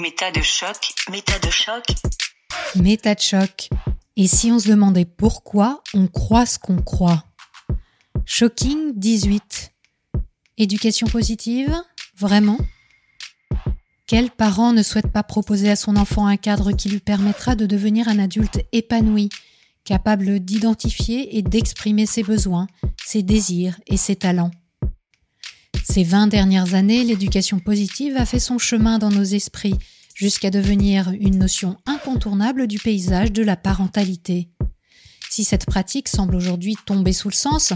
Méta de choc, méta de choc. Méta de choc. Et si on se demandait pourquoi on croit ce qu'on croit? Shocking 18. Éducation positive? Vraiment? Quel parent ne souhaite pas proposer à son enfant un cadre qui lui permettra de devenir un adulte épanoui, capable d'identifier et d'exprimer ses besoins, ses désirs et ses talents? Ces 20 dernières années, l'éducation positive a fait son chemin dans nos esprits jusqu'à devenir une notion incontournable du paysage de la parentalité. Si cette pratique semble aujourd'hui tomber sous le sens,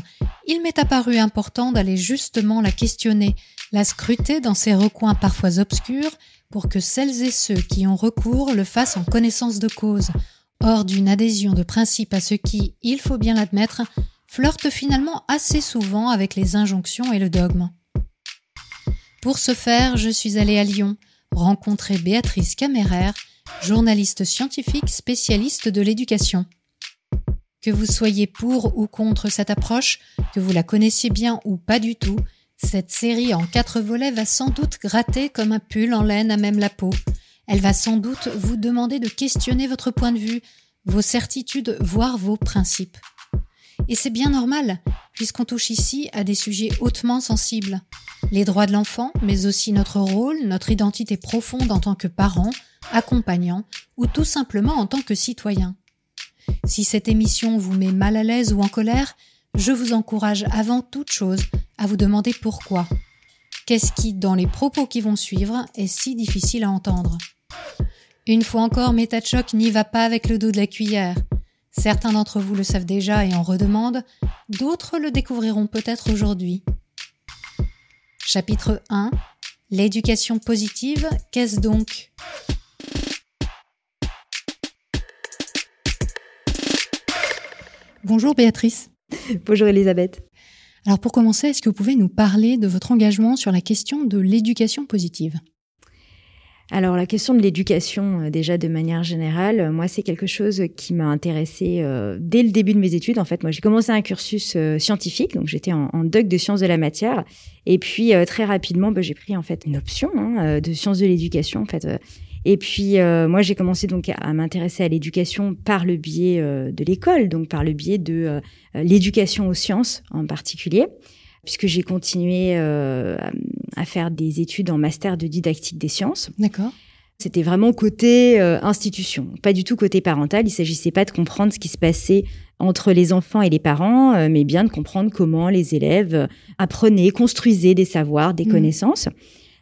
il m'est apparu important d'aller justement la questionner, la scruter dans ses recoins parfois obscurs, pour que celles et ceux qui ont recours le fassent en connaissance de cause, hors d'une adhésion de principe à ce qui, il faut bien l'admettre, flirte finalement assez souvent avec les injonctions et le dogme. Pour ce faire, je suis allée à Lyon rencontrer Béatrice Caméraire, journaliste scientifique spécialiste de l'éducation. Que vous soyez pour ou contre cette approche, que vous la connaissiez bien ou pas du tout, cette série en quatre volets va sans doute gratter comme un pull en laine à même la peau. Elle va sans doute vous demander de questionner votre point de vue, vos certitudes, voire vos principes. Et c'est bien normal, puisqu'on touche ici à des sujets hautement sensibles. Les droits de l'enfant, mais aussi notre rôle, notre identité profonde en tant que parent, accompagnant, ou tout simplement en tant que citoyen. Si cette émission vous met mal à l'aise ou en colère, je vous encourage avant toute chose à vous demander pourquoi. Qu'est-ce qui, dans les propos qui vont suivre, est si difficile à entendre? Une fois encore, Choc n'y va pas avec le dos de la cuillère. Certains d'entre vous le savent déjà et en redemandent, d'autres le découvriront peut-être aujourd'hui. Chapitre 1 L'éducation positive, qu'est-ce donc? Bonjour Béatrice. Bonjour Elisabeth. Alors pour commencer, est-ce que vous pouvez nous parler de votre engagement sur la question de l'éducation positive? Alors la question de l'éducation, euh, déjà de manière générale, euh, moi c'est quelque chose qui m'a intéressée euh, dès le début de mes études. En fait, moi j'ai commencé un cursus scientifique, donc j'étais en, doc de sciences de la matière, et puis très rapidement bah, j'ai pris en fait une option hein, de sciences de l'éducation en fait. Et puis moi j'ai commencé donc à m'intéresser à l'éducation par le biais de l'école, donc par le biais de l'éducation aux sciences en particulier puisque j'ai continué euh, à faire des études en master de didactique des sciences. D'accord. C'était vraiment côté euh, institution, pas du tout côté parental. Il s'agissait pas de comprendre ce qui se passait entre les enfants et les parents, euh, mais bien de comprendre comment les élèves apprenaient, construisaient des savoirs, des mmh. connaissances.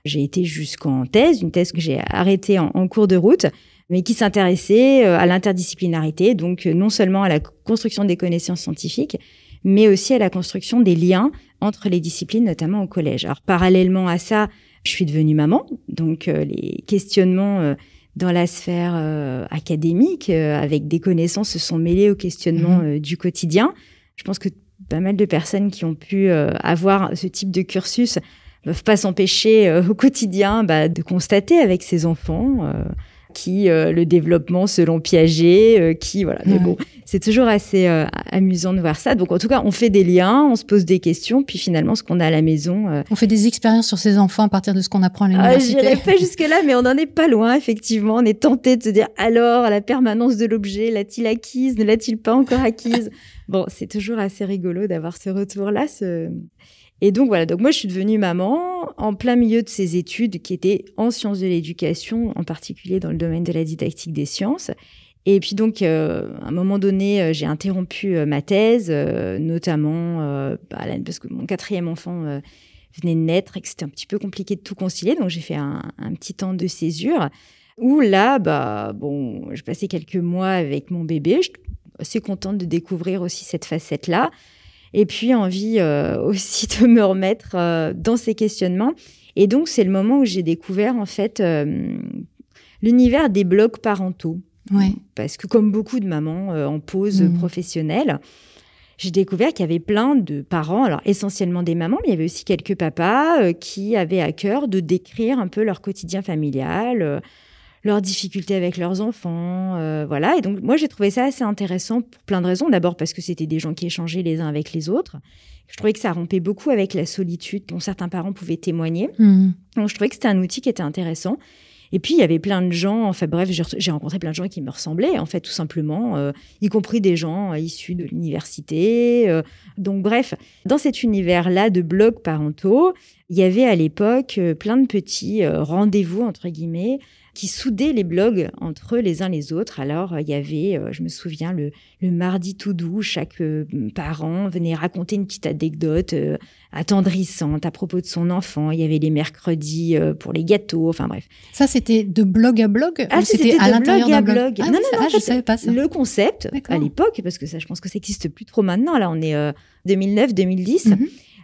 J'ai été jusqu'en thèse, une thèse que j'ai arrêtée en, en, cours de route, mais qui s'intéressait à l'interdisciplinarité, donc non seulement à la construction des connaissances scientifiques, mais aussi à la construction des liens entre les disciplines, notamment au collège. Alors parallèlement à ça, je suis devenue maman, donc euh, les questionnements euh, dans la sphère euh, académique avec des connaissances se sont mêlés aux questionnements mmh. du quotidien. Je pense que pas mal de personnes qui ont pu avoir ce type de cursus peuvent pas s'empêcher au quotidien bah, de constater avec ses enfants qui euh, le développement selon Piaget, euh, qui voilà. Mais bon, c'est toujours assez euh, amusant de voir ça. Donc en tout cas, on fait des liens, on se pose des questions, puis finalement, ce qu'on a à la maison. On fait des expériences sur ses enfants à partir de ce qu'on apprend à ah, l'université. Ah, J'irai pas jusque là, mais on n'en est pas loin effectivement. On est tenté de se dire alors la permanence de l'objet, l'a-t-il acquise, ne l'a-t-il pas encore acquise? Bon, c'est toujours assez rigolo d'avoir ce retour-là. Ce... Et donc voilà, donc moi je suis devenue maman en plein milieu de ces études qui étaient en sciences de l'éducation, en particulier dans le domaine de la didactique des sciences. Et puis donc, euh, à un moment donné, euh, j'ai interrompu euh, ma thèse, notamment bah, parce que mon quatrième enfant venait de naître et que c'était un petit peu compliqué de tout concilier. Donc j'ai fait un, petit temps de césure où là, bah bon, je passais quelques mois avec mon bébé. Je suis assez contente de découvrir aussi cette facette-là et puis envie euh, aussi de me remettre euh, dans ces questionnements. Et donc, c'est le moment où j'ai découvert, en fait, euh, l'univers des blogs parentaux. Ouais. Parce que, comme beaucoup de mamans en pause mmh. professionnelle, j'ai découvert qu'il y avait plein de parents, alors essentiellement des mamans, mais il y avait aussi quelques papas qui avaient à cœur de décrire un peu leur quotidien familial, leurs difficultés avec leurs enfants, euh, voilà. Et donc moi j'ai trouvé ça assez intéressant pour plein de raisons. D'abord parce que c'était des gens qui échangeaient les uns avec les autres. Je trouvais que ça rompait beaucoup avec la solitude dont certains parents pouvaient témoigner. Mmh. Donc je trouvais que c'était un outil qui était intéressant. Et puis, il y avait plein de gens, enfin bref, j'ai rencontré plein de gens qui me ressemblaient, en fait, tout simplement, euh, y compris des gens issus de l'université. Euh. donc, bref, dans cet univers-là de blogs parentaux, il y avait à l'époque plein de petits rendez-vous, entre guillemets, qui soudaient les blogs entre les uns les autres. Alors, il y avait, euh, je me souviens, le, le mardi tout doux, chaque euh, parent venait raconter une petite anecdote euh, attendrissante à propos de son enfant. Il y avait les mercredis pour les gâteaux, enfin bref. Ça, c'était de blog à blog Ah, c'était à l'intérieur d'un blog. Ah, non, non, non, je savais pas ça. Le concept, à l'époque, parce que ça, je pense que ça n'existe plus trop maintenant, là, on est 2009-2010,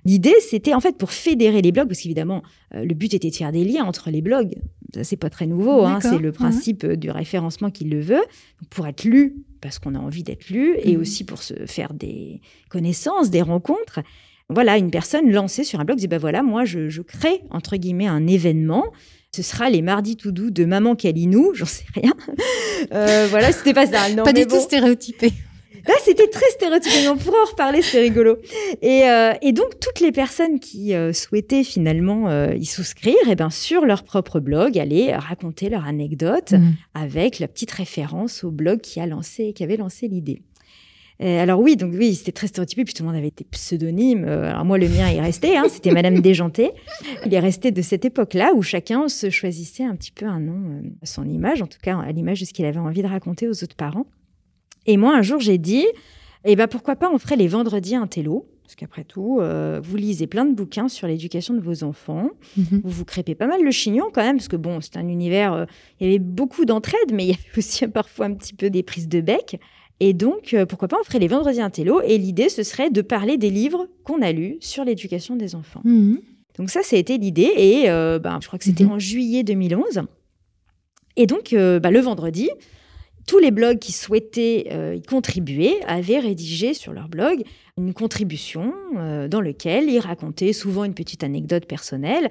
L'idée, c'était en fait pour fédérer les blogs, parce qu'évidemment, euh, le but était de faire des liens entre les blogs. Ça, c'est pas très nouveau, hein, c'est le principe euh, du référencement qui le veut. pour être lu, parce qu'on a envie d'être lu, et mhm. aussi pour se faire des connaissances, des rencontres. Voilà, une personne lancée sur un blog dit, ben voilà, moi, je, crée, entre guillemets, un événement. Ce sera les mardis tout doux de Maman Kalinou, j'en sais rien. Euh, voilà, c'était pas ça. Non, pas du tout stéréotypé. Là, c'était très stéréotypé. On pourra en reparler, c'est rigolo. Et, euh, et, donc, toutes les personnes qui euh, souhaitaient finalement euh, y souscrire, et eh ben, sur leur propre blog, allaient raconter leur anecdote mmh. avec la petite référence au blog qui a lancé, qui avait lancé l'idée. alors oui, donc oui, c'était très stéréotypé, puis tout le monde avait des pseudonymes. Alors moi, le mien est resté, hein, c'était Madame Déjanté. Il est resté de cette époque-là où chacun se choisissait un petit peu un nom son image, en tout cas à l'image de ce qu'il avait envie de raconter aux autres parents. Et moi, un jour, j'ai dit, eh ben, pourquoi pas on ferait les vendredis un télo parce qu'après tout, euh, vous lisez plein de bouquins sur l'éducation de vos enfants. Mhm. Vous vous crêpez pas mal le chignon quand même, parce que bon, c'est un univers, euh, il y avait beaucoup d'entraide, mais il y avait aussi parfois un petit peu des prises de bec. Et donc, euh, pourquoi pas on ferait les vendredis un télo Et l'idée, ce serait de parler des livres qu'on a lus sur l'éducation des enfants. Mhm. Donc ça, ça a été l'idée. Et ben, je crois que c'était mhm. en juillet 2011. Et donc, bah, le vendredi, tous les blogs qui souhaitaient euh, y contribuer avaient rédigé sur leur blog une contribution euh, dans laquelle ils racontaient souvent une petite anecdote personnelle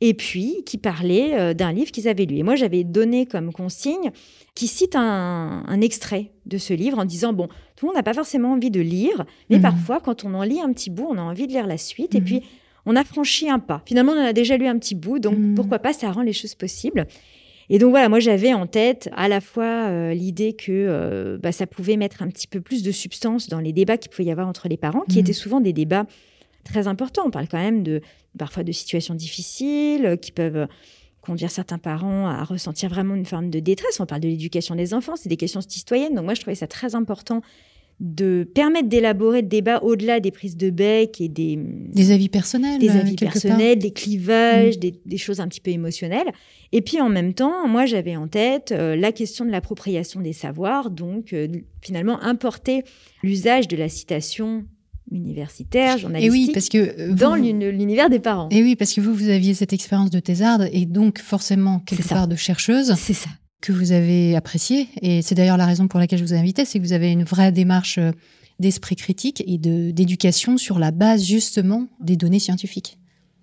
et puis qui parlait euh, d'un livre qu'ils avaient lu. Et moi, j'avais donné comme consigne qui cite un, extrait de ce livre en disant, bon, tout le monde n'a pas forcément envie de lire, mais mmh. parfois, quand on en lit un petit bout, on a envie de lire la suite. Et mmh. puis, on a franchi un pas. Finalement, on en a déjà lu un petit bout, donc mmh. pourquoi pas, ça rend les choses possibles. Et donc voilà, moi j'avais en tête à la fois euh, l'idée que euh, bah, ça pouvait mettre un petit peu plus de substance dans les débats qu'il pouvait y avoir entre les parents, qui mmh. étaient souvent des débats très importants. On parle quand même de parfois de situations difficiles euh, qui peuvent conduire certains parents à ressentir vraiment une forme de détresse. On parle de l'éducation des enfants, c'est des questions citoyennes. Donc moi je trouvais ça très important de permettre d'élaborer le débat au-delà des prises de bec et des des avis personnels, des avis personnels, des clivages, mmh. des, choses un petit peu émotionnelles. Et puis en même temps, moi j'avais en tête euh, la question de l'appropriation des savoirs, donc euh, finalement importer l'usage de la citation universitaire, journalistique, et oui, parce que euh, dans l'univers des parents. Et oui, parce que vous, vous aviez cette expérience de thésarde et donc forcément quelque part de chercheuse. C'est ça que vous avez apprécié. Et c'est d'ailleurs la raison pour laquelle je vous ai invité, c'est que vous avez une vraie démarche euh, d'esprit critique et de d'éducation sur la base justement des données scientifiques.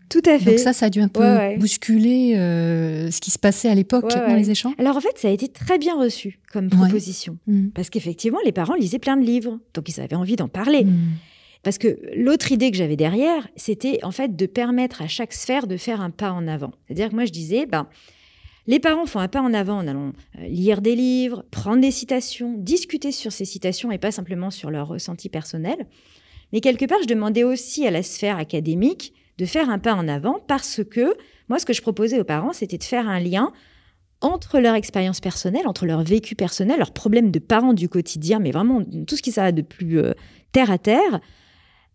Tout à fait. Donc ça, ça a dû un peu bousculer euh, ce qui se passait à l'époque dans les échanges. Alors en fait, ça a été très bien reçu comme proposition. Mm. Parce qu'effectivement, les parents lisaient plein de livres. Donc ils avaient envie d'en parler. Mm. Parce que l'autre idée que j'avais derrière, c'était en fait de permettre à chaque sphère de faire un pas en avant. C'est-à-dire que moi, je disais, ben, les parents font un pas en avant en allant euh, lire des livres, prendre des citations, discuter sur ces citations et pas simplement sur leur ressenti personnel. Mais quelque part, je demandais aussi à la sphère académique de faire un pas en avant parce que moi, ce que je proposais aux parents, c'était de faire un lien entre leur expérience personnelle, entre leur vécu personnel, leurs problèmes de parents du quotidien, mais vraiment tout ce qui ça de plus euh, terre à terre,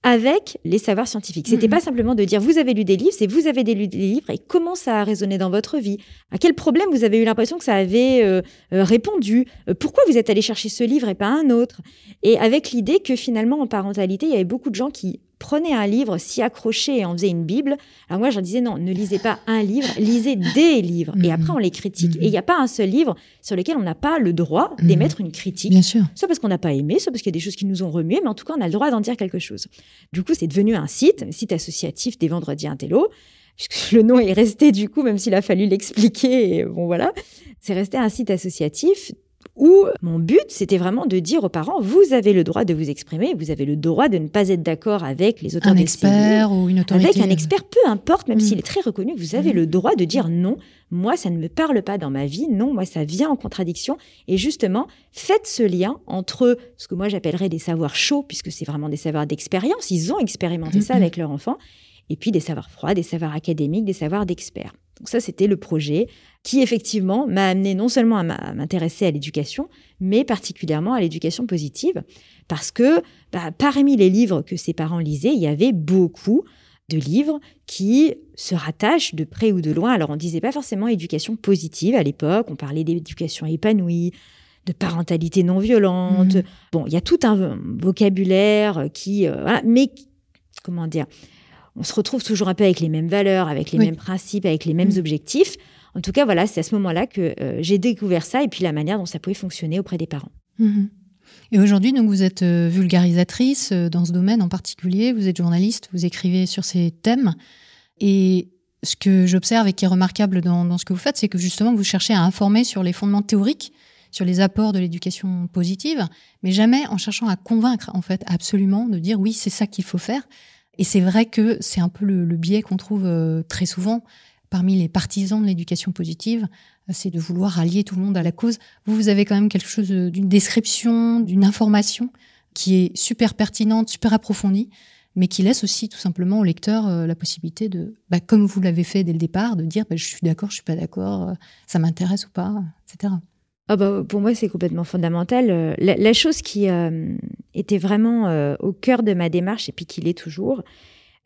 avec les savoirs scientifiques. C'était pas simplement de dire vous avez lu des livres, c'est vous avez lu des livres et comment ça a résonné dans votre vie? À quel problème vous avez eu l'impression que ça avait euh, euh, répondu? Euh, Pourquoi vous êtes allé chercher ce livre et pas un autre? Et avec l'idée que finalement en parentalité, il y avait beaucoup de gens qui prenez un livre, s'y accrochaient et en faisaient une Bible. Alors moi, j'en disais non, ne lisez pas un livre, lisez des livres. Et après, on les critique. Et il n'y a pas un seul livre sur lequel on n'a pas le droit d'émettre une critique. Bien sûr. Soit parce qu'on n'a pas aimé, soit parce qu'il y a des choses qui nous ont remué, mais en tout cas, on a le droit d'en dire quelque chose. Du coup, c'est devenu un site, un site associatif des Vendredis Intello, puisque le nom est resté du coup, même s'il a fallu l'expliquer. Bon, voilà. C'est resté un site associatif où mon but, c'était vraiment de dire aux parents, vous avez le droit de vous exprimer, vous avez le droit de ne pas être d'accord avec les auteurs un expert ou une autorité. Avec un expert, peu importe, même Mm. s'il est très reconnu, vous avez le droit de dire non, moi, ça ne me parle pas dans ma vie, non, moi, ça vient en contradiction. Et justement, faites ce lien entre ce que moi j'appellerais des savoirs chauds, puisque c'est vraiment des savoirs d'expérience, ils ont expérimenté ça Mhm. avec leur enfant, et puis des savoirs froids, des savoirs académiques, des savoirs d'experts. Donc ça, c'était le projet qui, effectivement, m'a amené non seulement à m'intéresser à l'éducation, mais particulièrement à l'éducation positive, parce que bah, parmi les livres que ses parents lisaient, il y avait beaucoup de livres qui se rattachent de près ou de loin. Alors, on disait pas forcément éducation positive à l'époque, on parlait d'éducation épanouie, de parentalité non violente. Mhm. Bon, il y a tout un vocabulaire qui, euh, voilà, mais comment dire, on se retrouve toujours un peu avec les mêmes valeurs, avec les Oui. mêmes principes, avec les mêmes Mhm. objectifs. En tout cas, voilà, c'est à ce moment-là que euh, j'ai découvert ça et puis la manière dont ça pouvait fonctionner auprès des parents. Mhm. Et aujourd'hui, donc, vous êtes euh, vulgarisatrice euh, dans ce domaine en particulier. Vous êtes journaliste, vous écrivez sur ces thèmes. Et ce que j'observe et qui est remarquable dans, dans ce que vous faites, c'est que justement, vous cherchez à informer sur les fondements théoriques, sur les apports de l'éducation positive, mais jamais en cherchant à convaincre, en fait, absolument, de dire oui, c'est ça qu'il faut faire. Et c'est vrai que c'est un peu le, biais qu'on trouve euh, très souvent parmi les partisans de l'éducation positive, euh, c'est de vouloir allier tout le monde à la cause. Vous, vous avez quand même quelque chose de- d'une description, d'une information qui est super pertinente, super approfondie, mais qui laisse aussi tout simplement au lecteur euh, la possibilité de, bah, comme vous l'avez fait dès le départ, de dire bah, je suis d'accord, je suis pas d'accord, euh, ça m'intéresse ou pas, etc. Ah bah, pour moi, c'est complètement fondamental. Euh, La, la chose qui euh, était vraiment euh, au cœur de ma démarche, et puis qui l'est toujours,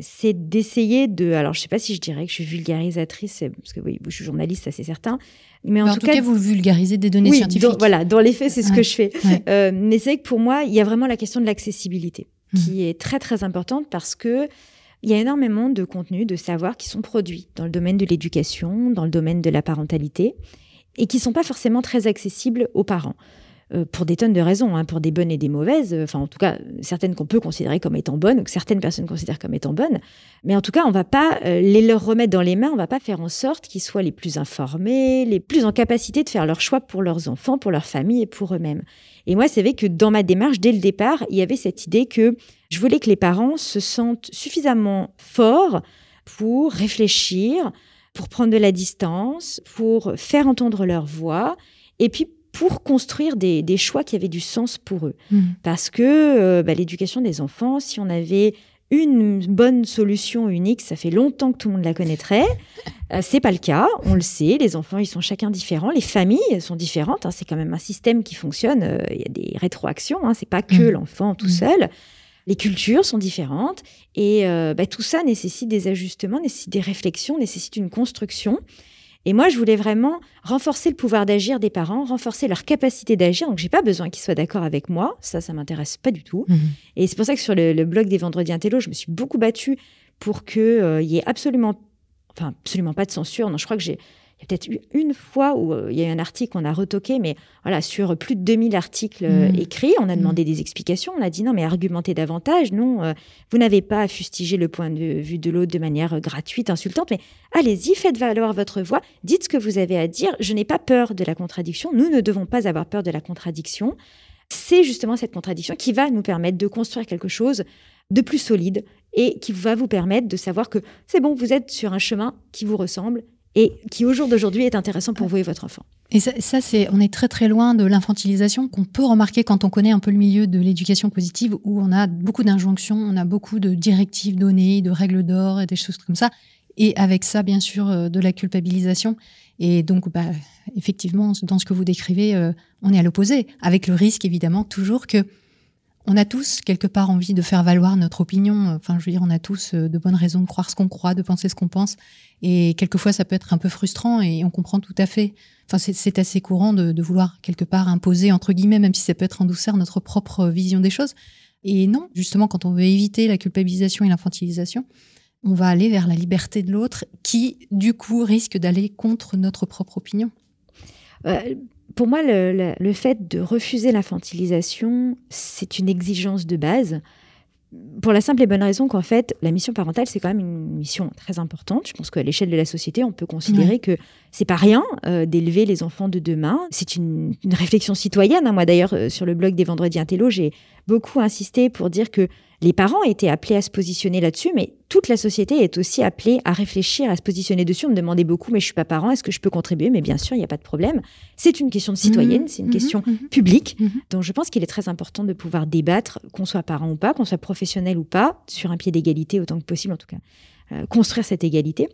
c'est d'essayer de... Alors, je sais pas si je dirais que je suis vulgarisatrice, parce que oui, je suis journaliste, ça c'est certain. Mais en, Mais en tout, tout cas, cas, vous vulgarisez des données oui, scientifiques. dans- voilà, dans les faits, c'est ce Ouais. que je fais. Ouais. Euh, mais c'est que pour moi, il y a vraiment la question de l'accessibilité, Mhm. qui est très très importante parce que il y a énormément de contenus, de savoirs qui sont produits dans le domaine de l'éducation, dans le domaine de la parentalité, et qui sont pas forcément très accessibles aux parents. Euh, pour des tonnes de raisons, hein, pour des bonnes et des mauvaises, euh, enfin en tout cas certaines qu'on peut considérer comme étant bonnes, ou que certaines personnes considèrent comme étant bonnes, mais en tout cas on va pas euh, les leur remettre dans les mains, on va pas faire en sorte qu'ils soient les plus informés, les plus en capacité de faire leur choix pour leurs enfants, pour leur famille et pour eux-mêmes. Et moi c'est vrai que dans ma démarche dès le départ, il y avait cette idée que je voulais que les parents se sentent suffisamment forts pour réfléchir, pour prendre de la distance, pour faire entendre leur voix, et puis pour construire des, des choix qui avaient du sens pour eux. Mhm. Parce que euh, bah, l'éducation des enfants, si on avait une bonne solution unique, ça fait longtemps que tout le monde la connaîtrait. Euh, c'est pas le cas, on le sait. Les enfants, ils sont chacun différents. Les familles sont différentes. hein. c'est quand même un système qui fonctionne. euh, Il y a des rétroactions. Hein, c'est pas que Mm. l'enfant tout Mm. seul. Les cultures sont différentes et euh, bah, tout ça nécessite des ajustements, nécessite des réflexions, nécessite une construction. Et moi, je voulais vraiment renforcer le pouvoir d'agir des parents, renforcer leur capacité d'agir. Donc, j'ai pas besoin qu'ils soient d'accord avec moi. Ça, ça m'intéresse pas du tout. Mhm. Et c'est pour ça que sur le, le blog des Vendredis Intello, je me suis beaucoup battue pour qu'il y ait absolument, enfin, absolument pas de censure. Non, je crois que j'ai. Il y a peut-être eu une fois où euh, il y a eu un article qu'on a retoqué, mais voilà, sur plus de 2000 articles euh, Mhm. écrits, on a demandé des explications. On a dit non, mais argumentez davantage. Non, euh, vous n'avez pas à fustiger le point de vue de l'autre de manière gratuite, insultante, mais allez-y, faites valoir votre voix, dites ce que vous avez à dire. Je n'ai pas peur de la contradiction. Nous ne devons pas avoir peur de la contradiction. C'est justement cette contradiction qui va nous permettre de construire quelque chose de plus solide et qui va vous permettre de savoir que c'est bon, vous êtes sur un chemin qui vous ressemble et qui au jour d'aujourd'hui est intéressant pour vous et votre enfant. Et ça, ça, c'est, on est très très loin de l'infantilisation qu'on peut remarquer quand on connaît un peu le milieu de l'éducation positive, où on a beaucoup d'injonctions, on a beaucoup de directives données, de règles d'or et des choses comme ça. Et avec ça, bien sûr, euh, de la culpabilisation. Et donc, bah, effectivement, dans ce que vous décrivez, euh, on est à l'opposé, avec le risque évidemment toujours que on a tous quelque part envie de faire valoir notre opinion. Enfin, je veux dire, on a tous euh, de bonnes raisons de croire ce qu'on croit, de penser ce qu'on pense. Et quelquefois, ça peut être un peu frustrant et on comprend tout à fait. Enfin, c'est- assez courant de, vouloir quelque part imposer, entre guillemets, même si ça peut être en douceur, notre propre vision des choses. Et non, justement, quand on veut éviter la culpabilisation et l'infantilisation, on va aller vers la liberté de l'autre qui, du coup, risque d'aller contre notre propre opinion. Euh, pour moi, le, le- le fait de refuser l'infantilisation, c'est une exigence de base pour la simple et bonne raison qu'en fait, la mission parentale, c'est quand même une mission très importante. Je pense qu'à l'échelle de la société, on peut considérer que c'est pas rien euh, d'élever les enfants de demain. C'est une, une réflexion citoyenne. hein. Moi, d'ailleurs, euh, sur le blog des Vendredis Intello, j'ai beaucoup insisté pour dire que les parents étaient appelés à se positionner là-dessus, mais toute la société est aussi appelée à réfléchir, à se positionner dessus. On me demandait beaucoup, mais je suis pas parent, est-ce que je peux contribuer? Mais bien sûr, il n'y a pas de problème. C'est une question de citoyenne, Mhm, c'est une mhm, question mhm. publique. Donc je pense qu'il est très important de pouvoir débattre, qu'on soit parent ou pas, qu'on soit professionnel ou pas, sur un pied d'égalité autant que possible en tout cas, euh, construire cette égalité.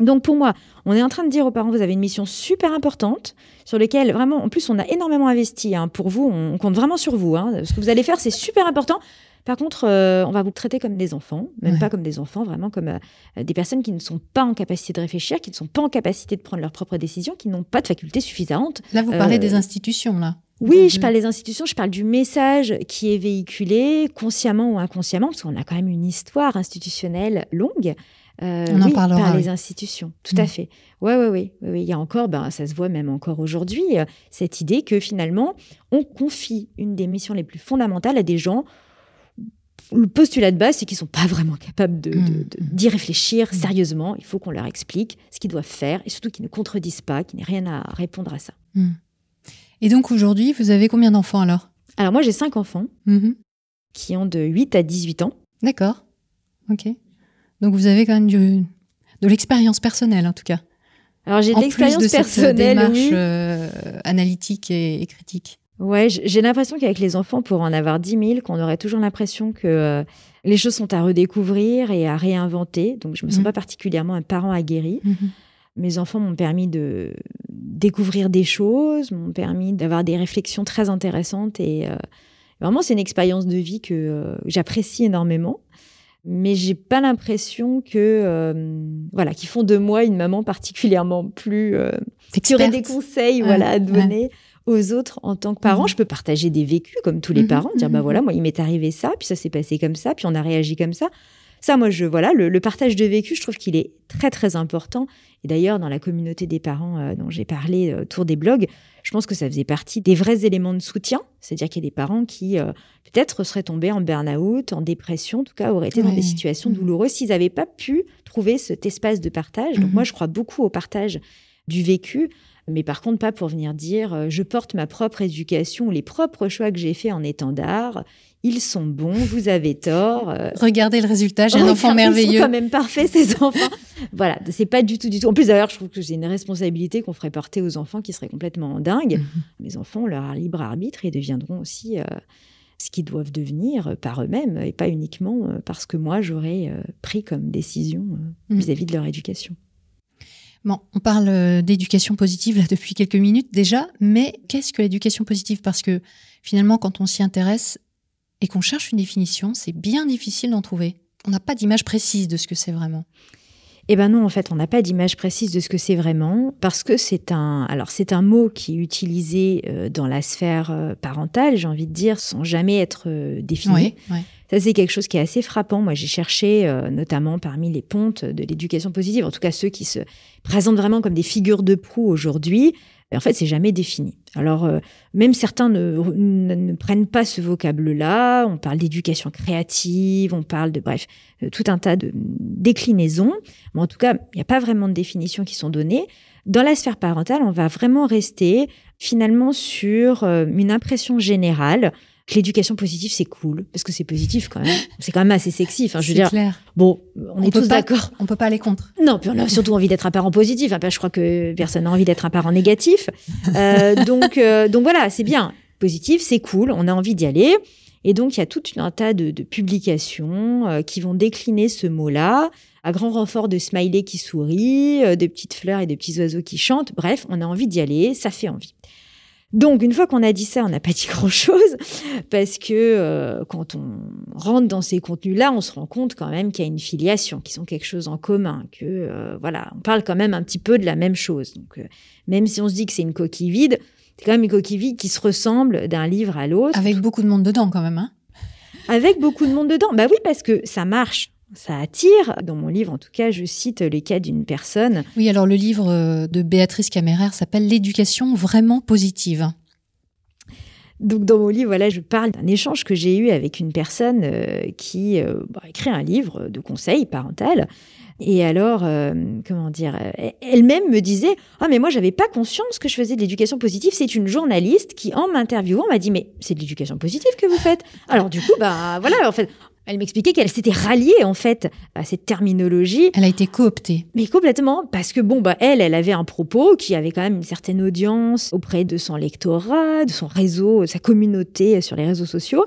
Donc pour moi, on est en train de dire aux parents, vous avez une mission super importante sur laquelle vraiment, en plus on a énormément investi hein, pour vous, on compte vraiment sur vous. hein. Ce que vous allez faire, c'est super important. Par contre, euh, on va vous traiter comme des enfants, même Ouais. pas comme des enfants, vraiment comme euh, des personnes qui ne sont pas en capacité de réfléchir, qui ne sont pas en capacité de prendre leurs propres décisions, qui n'ont pas de facultés suffisantes Là, vous parlez Euh, des institutions, là. oui, je parle des institutions, je parle du message qui est véhiculé, consciemment ou inconsciemment, parce qu'on a quand même une histoire institutionnelle longue. Euh, On en oui, parlera, Par oui. les institutions, tout Mm. à fait. Ouais, ouais, oui. Oui, oui. Il y a encore, ben, ça se voit même encore aujourd'hui, euh, cette idée que finalement, on confie une des missions les plus fondamentales à des gens. Le postulat de base, c'est qu'ils sont pas vraiment capables de- Mm. de- d'y réfléchir Mm. sérieusement. Il faut qu'on leur explique ce qu'ils doivent faire et surtout qu'ils ne contredisent pas, qu'ils n'aient rien à répondre à ça. Et donc aujourd'hui, vous avez combien d'enfants alors? Alors moi, j'ai cinq enfants. Mhm. qui ont de 8 à 18 ans. D'accord. Ok. Donc vous avez quand même du, de l'expérience personnelle en tout cas. Alors j'ai de l'expérience de cette personnelle, démarche oui. euh, analytique et, et critique. Ouais, j'ai l'impression qu'avec les enfants, pour en avoir 10 000, qu'on aurait toujours l'impression que euh, les choses sont à redécouvrir et à réinventer. Donc je me sens Mhm. pas particulièrement un parent aguerri. Mes enfants m'ont permis de découvrir des choses, m'ont permis d'avoir des réflexions très intéressantes et euh, vraiment c'est une expérience de vie que j'apprécie énormément. Mais j'ai pas l'impression que euh, voilà qu'ils font de moi une maman particulièrement plus euh, qui aurait des conseils Ouais, voilà à ouais. donner aux autres en tant que parent. Mhm. Je peux partager des vécus comme tous les Mhm, parents, dire bah mhm, voilà moi il m'est arrivé ça, puis ça s'est passé comme ça, puis on a réagi comme ça. Ça, moi, je voilà, le, le partage de vécu, je trouve qu'il est très très important. Et d'ailleurs, dans la communauté des parents euh, dont j'ai parlé euh, autour des blogs, je pense que ça faisait partie des vrais éléments de soutien. C'est-à-dire qu'il y a des parents qui euh, peut-être seraient tombés en burn-out, en dépression, en tout cas auraient été dans des situations Mhm. douloureuses s'ils n'avaient pas pu trouver cet espace de partage. Donc Mhm. moi, je crois beaucoup au partage du vécu. Mais par contre, pas pour venir dire euh, je porte ma propre éducation ou les propres choix que j'ai faits en étendard. Ils sont bons, vous avez tort. euh, Regardez le résultat, j'ai un enfant Ils sont merveilleux. quand même parfaits, ces enfants. voilà, c'est pas du tout, du tout. En plus, d'ailleurs, je trouve que c'est une responsabilité qu'on ferait porter aux enfants qui seraient complètement dingues. Mhm. Mes enfants ont leur libre arbitre et deviendront aussi euh, ce qu'ils doivent devenir par eux-mêmes et pas uniquement parce que moi, j'aurais pris comme décision Mhm. vis-à-vis de leur éducation. Bon, on parle euh, d'éducation positive là depuis quelques minutes déjà, mais qu'est-ce que l'éducation positive? Parce que finalement, quand on s'y intéresse et qu'on cherche une définition, c'est bien difficile d'en trouver. On n'a pas d'image précise de ce que c'est vraiment. Eh ben non, en fait, on n'a pas d'image précise de ce que c'est vraiment, parce que c'est un, alors c'est un mot qui est utilisé euh, dans la sphère euh, parentale, j'ai envie de dire, sans jamais être défini. Oui, oui. C'est quelque chose qui est assez frappant. Moi, j'ai cherché, euh, notamment parmi les pontes de l'éducation positive, en tout cas ceux qui se présentent vraiment comme des figures de proue aujourd'hui. En fait, c'est jamais défini. Alors, euh, même certains ne, ne, ne prennent pas ce vocable-là. On parle d'éducation créative, on parle de, bref, euh, tout un tas de déclinaisons. En tout cas, il n'y a pas vraiment de définitions qui sont données. Dans la sphère parentale, on va vraiment rester finalement sur une impression générale que l'éducation positive, c'est cool, parce que c'est positif quand même. C'est quand même assez sexy. Enfin, je veux C'est dire, clair. bon, on, est tous d'accord. On peut pas aller contre. Non, puis on a surtout envie d'être un parent positif. Enfin, je crois que personne n'a envie d'être un parent négatif. Euh, donc, euh, donc voilà, c'est bien. Positif, c'est cool, on a envie d'y aller. Et donc, il y a tout un tas de, de publications euh, qui vont décliner ce mot-là, à grand renfort de smileys qui sourient, euh, de petites fleurs et de petits oiseaux qui chantent. Bref, on a envie d'y aller, ça fait envie. Donc, une fois qu'on a dit ça, on n'a pas dit grand-chose, parce que euh, quand on rentre dans ces contenus-là, on se rend compte quand même qu'il y a une filiation, qu'ils ont quelque chose en commun, que euh, voilà, on parle quand même un petit peu de la même chose. Donc, euh, même si on se dit que c'est une coquille vide, c'est quand même une coquille vide qui se ressemble d'un livre à l'autre, Avec beaucoup de monde dedans quand même. Hein avec beaucoup de monde dedans. Bah oui, parce que ça marche. Ça attire. Dans mon livre, en tout cas, je cite les cas d'une personne oui, alors le livre euh, de Béatrice Caméraire s'appelle L'éducation vraiment positive. Donc dans mon livre, voilà, je parle d'un échange que j'ai eu avec une personne euh, qui euh, bah, écrit un livre de conseils parental. Et alors, euh, comment dire, elle-même me disait Ah, mais moi, j'avais pas conscience que je faisais de l'éducation positive. C'est une journaliste qui, en m'interviewant, m'a dit Mais c'est de l'éducation positive que vous faites. Alors, du coup, bah voilà, en fait, elle m'expliquait qu'elle s'était ralliée en fait à cette terminologie. Elle a été cooptée. Mais complètement, parce que bon, bah elle, elle avait un propos qui avait quand même une certaine audience auprès de son lectorat, de son réseau, de sa communauté sur les réseaux sociaux.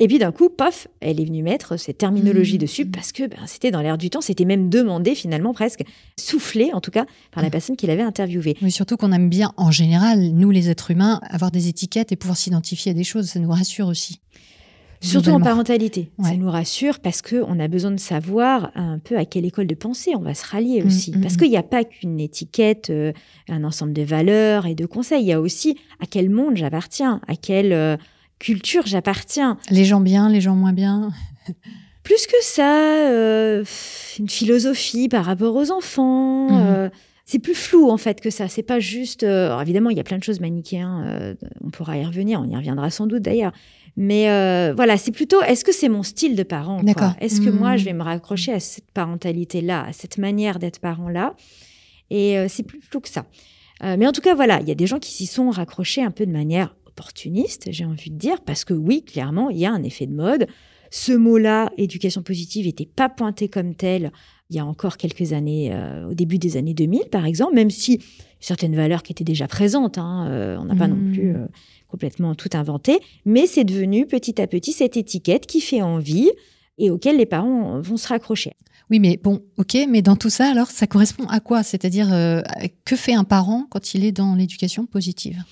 Et puis d'un coup, paf, elle est venue mettre cette terminologie mmh. dessus parce que ben, c'était dans l'air du temps, c'était même demandé finalement presque, soufflé en tout cas par la mmh. personne qui l'avait interviewé. Mais surtout qu'on aime bien en général, nous les êtres humains, avoir des étiquettes et pouvoir s'identifier à des choses, ça nous rassure aussi. Surtout en parentalité. Ça nous rassure parce qu'on a besoin de savoir un peu à quelle école de pensée on va se rallier mm, aussi. Mm, parce mm. qu'il n'y a pas qu'une étiquette, euh, un ensemble de valeurs et de conseils. Il y a aussi à quel monde j'appartiens, à quelle euh, culture j'appartiens. Les gens bien, les gens moins bien. Plus que ça, euh, une philosophie par rapport aux enfants. c'est plus flou en fait que ça. C'est pas juste. évidemment, il y a plein de choses manichéennes. on pourra y revenir. On y reviendra sans doute d'ailleurs. Mais euh, voilà, c'est plutôt, est-ce que c'est mon style de parent Est-ce que moi, je vais me raccrocher à cette parentalité-là, à cette manière d'être parent-là? Et euh, c'est plus flou que ça. Euh, mais en tout cas, voilà, il y a des gens qui s'y sont raccrochés un peu de manière opportuniste, j'ai envie de dire, parce que oui, clairement, il y a un effet de mode. Ce mot-là, éducation positive, n'était pas pointé comme tel il y a encore quelques années, au début des années 2000, par exemple, même si certaines valeurs qui étaient déjà présentes, hein, on n'a pas non mmh. plus complètement tout inventé, mais c'est devenu petit à petit cette étiquette qui fait envie et auquel les parents vont se raccrocher. Oui, mais bon, ok, mais dans tout ça, alors, ça correspond à quoi? C'est-à-dire, euh, que fait un parent quand il est dans l'éducation positive?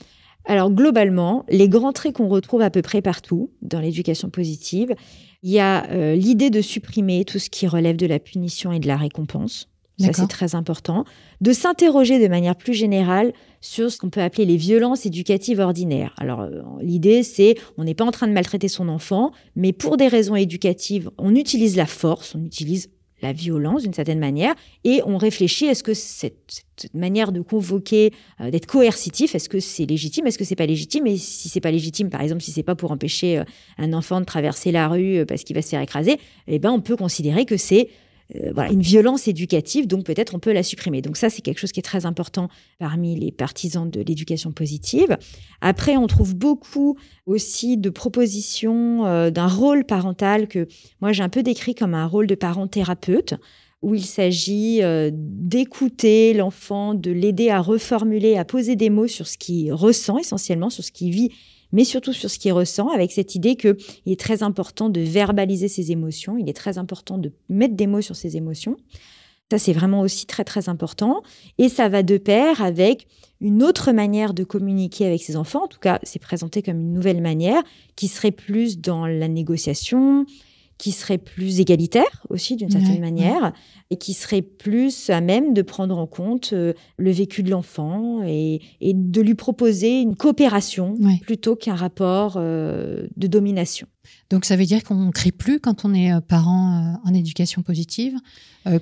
Alors, globalement, les grands traits qu'on retrouve à peu près partout dans l'éducation positive, il y a euh, l'idée de supprimer tout ce qui relève de la punition et de la récompense. Ça, c'est très important. De s'interroger de manière plus générale sur ce qu'on peut appeler les violences éducatives ordinaires. Alors, euh, l'idée, c'est, on n'est pas en train de maltraiter son enfant, mais pour des raisons éducatives, on utilise la force, on utilise la violence d'une certaine manière, et on réfléchit, est-ce que cette, manière de convoquer, euh, d'être coercitif, est-ce que c'est légitime, est-ce que c'est pas légitime, et si c'est pas légitime, par exemple, si c'est pas pour empêcher euh, un enfant de traverser la rue parce qu'il va se faire écraser, eh ben, on peut considérer que c'est euh, voilà, une violence éducative, donc peut-être on peut la supprimer. Donc ça, c'est quelque chose qui est très important parmi les partisans de l'éducation positive. Après, on trouve beaucoup aussi de propositions euh, d'un rôle parental que moi j'ai un peu décrit comme un rôle de parent thérapeute où il s'agit euh, d'écouter l'enfant, de l'aider à reformuler, à poser des mots sur ce qu'il ressent essentiellement, sur ce qu'il vit mais surtout sur ce qu'il ressent, avec cette idée qu'il est très important de verbaliser ses émotions, il est très important de mettre des mots sur ses émotions. Ça, c'est vraiment aussi très, très important. Et ça va de pair avec une autre manière de communiquer avec ses enfants. En tout cas, c'est présenté comme une nouvelle manière qui serait plus dans la négociation, qui serait plus égalitaire aussi d'une certaine manière et qui serait plus à même de prendre en compte euh, le vécu de l'enfant et, de lui proposer une coopération plutôt qu'un rapport euh, de domination. Donc ça veut dire qu'on ne crie plus quand on est euh, parent en éducation positive,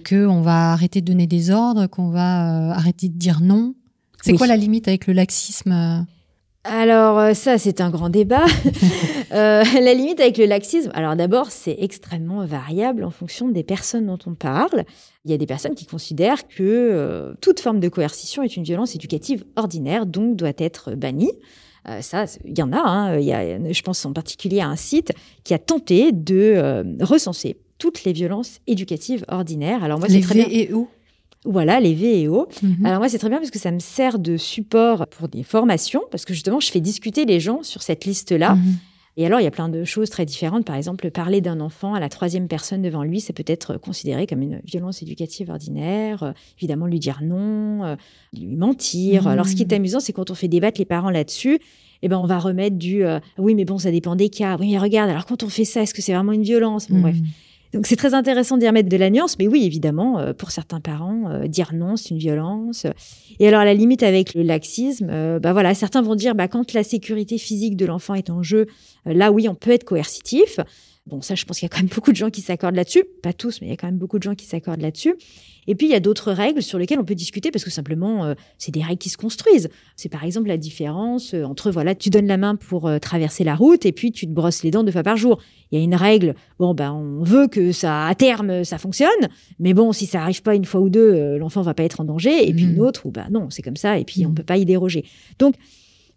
qu'on va arrêter de donner des ordres, qu'on va arrêter de dire non? C'est quoi la limite avec le laxisme alors euh, ça, c'est un grand débat. Euh, la limite avec le laxisme, alors d'abord, c'est extrêmement variable en fonction des personnes dont on parle. Il y a des personnes qui considèrent que euh, toute forme de coercition est une violence éducative ordinaire, donc doit être bannie. ça, il y en a. Hein. Il y a, je pense en particulier à un site qui a tenté de recenser toutes les violences éducatives ordinaires. Alors moi, c'est très bien. Voilà, les VEO. Mhm. Alors moi, c'est très bien parce que ça me sert de support pour des formations, parce que justement, je fais discuter les gens sur cette liste-là. Mhm. Et alors, il y a plein de choses très différentes. Par exemple, parler d'un enfant à la troisième personne devant lui, ça peut être considéré comme une violence éducative ordinaire. Euh, évidemment, lui dire non, euh, lui mentir. Alors, ce qui est mhm. amusant, c'est quand on fait débattre les parents là-dessus, eh ben, on va remettre du euh, oui, mais bon, ça dépend des cas. Oui, mais regarde, alors quand on fait ça, est-ce que c'est vraiment une violence? Bon, bref. Donc c'est très intéressant d'y remettre de la nuance, mais oui, évidemment, euh, pour certains parents, euh, dire non, c'est une violence. Et alors la limite avec le laxisme, euh, bah voilà, certains vont dire, bah quand la sécurité physique de l'enfant est en jeu, là oui, on peut être coercitif. Bon, ça, je pense qu'il y a quand même beaucoup de gens qui s'accordent là-dessus. Pas tous, mais il y a quand même beaucoup de gens qui s'accordent là-dessus. Et puis, il y a d'autres règles sur lesquelles on peut discuter parce que simplement, euh, c'est des règles qui se construisent. C'est par exemple la différence euh, entre, voilà, tu donnes la main pour euh, traverser la route et puis tu te brosses les dents deux fois par jour. Il y a une règle, bon, ben, on veut que ça, à terme, ça fonctionne. Mais bon, si ça arrive pas une fois ou deux, l'enfant va pas être en danger. Et puis Mhm. une autre, où, ben, non, c'est comme ça et puis on Mhm. peut pas y déroger. Donc,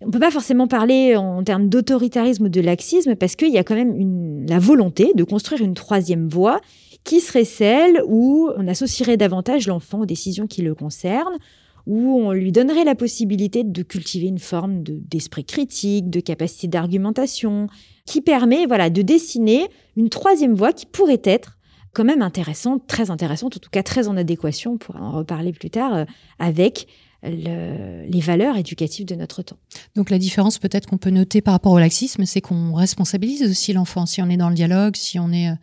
on peut pas forcément parler en termes d'autoritarisme ou de laxisme parce qu'il y a quand même la volonté de construire une troisième voie qui serait celle où on associerait davantage l'enfant aux décisions qui le concernent, où on lui donnerait la possibilité de cultiver une forme de- d'esprit critique, de capacité d'argumentation, qui permet voilà de dessiner une troisième voie qui pourrait être quand même intéressante, très intéressante, en tout cas très en adéquation, on pourra en reparler plus tard, euh, avec le- les valeurs éducatives de notre temps. Donc la différence peut-être qu'on peut noter par rapport au laxisme, c'est qu'on responsabilise aussi l'enfant. Si on est dans le dialogue, si on est euh,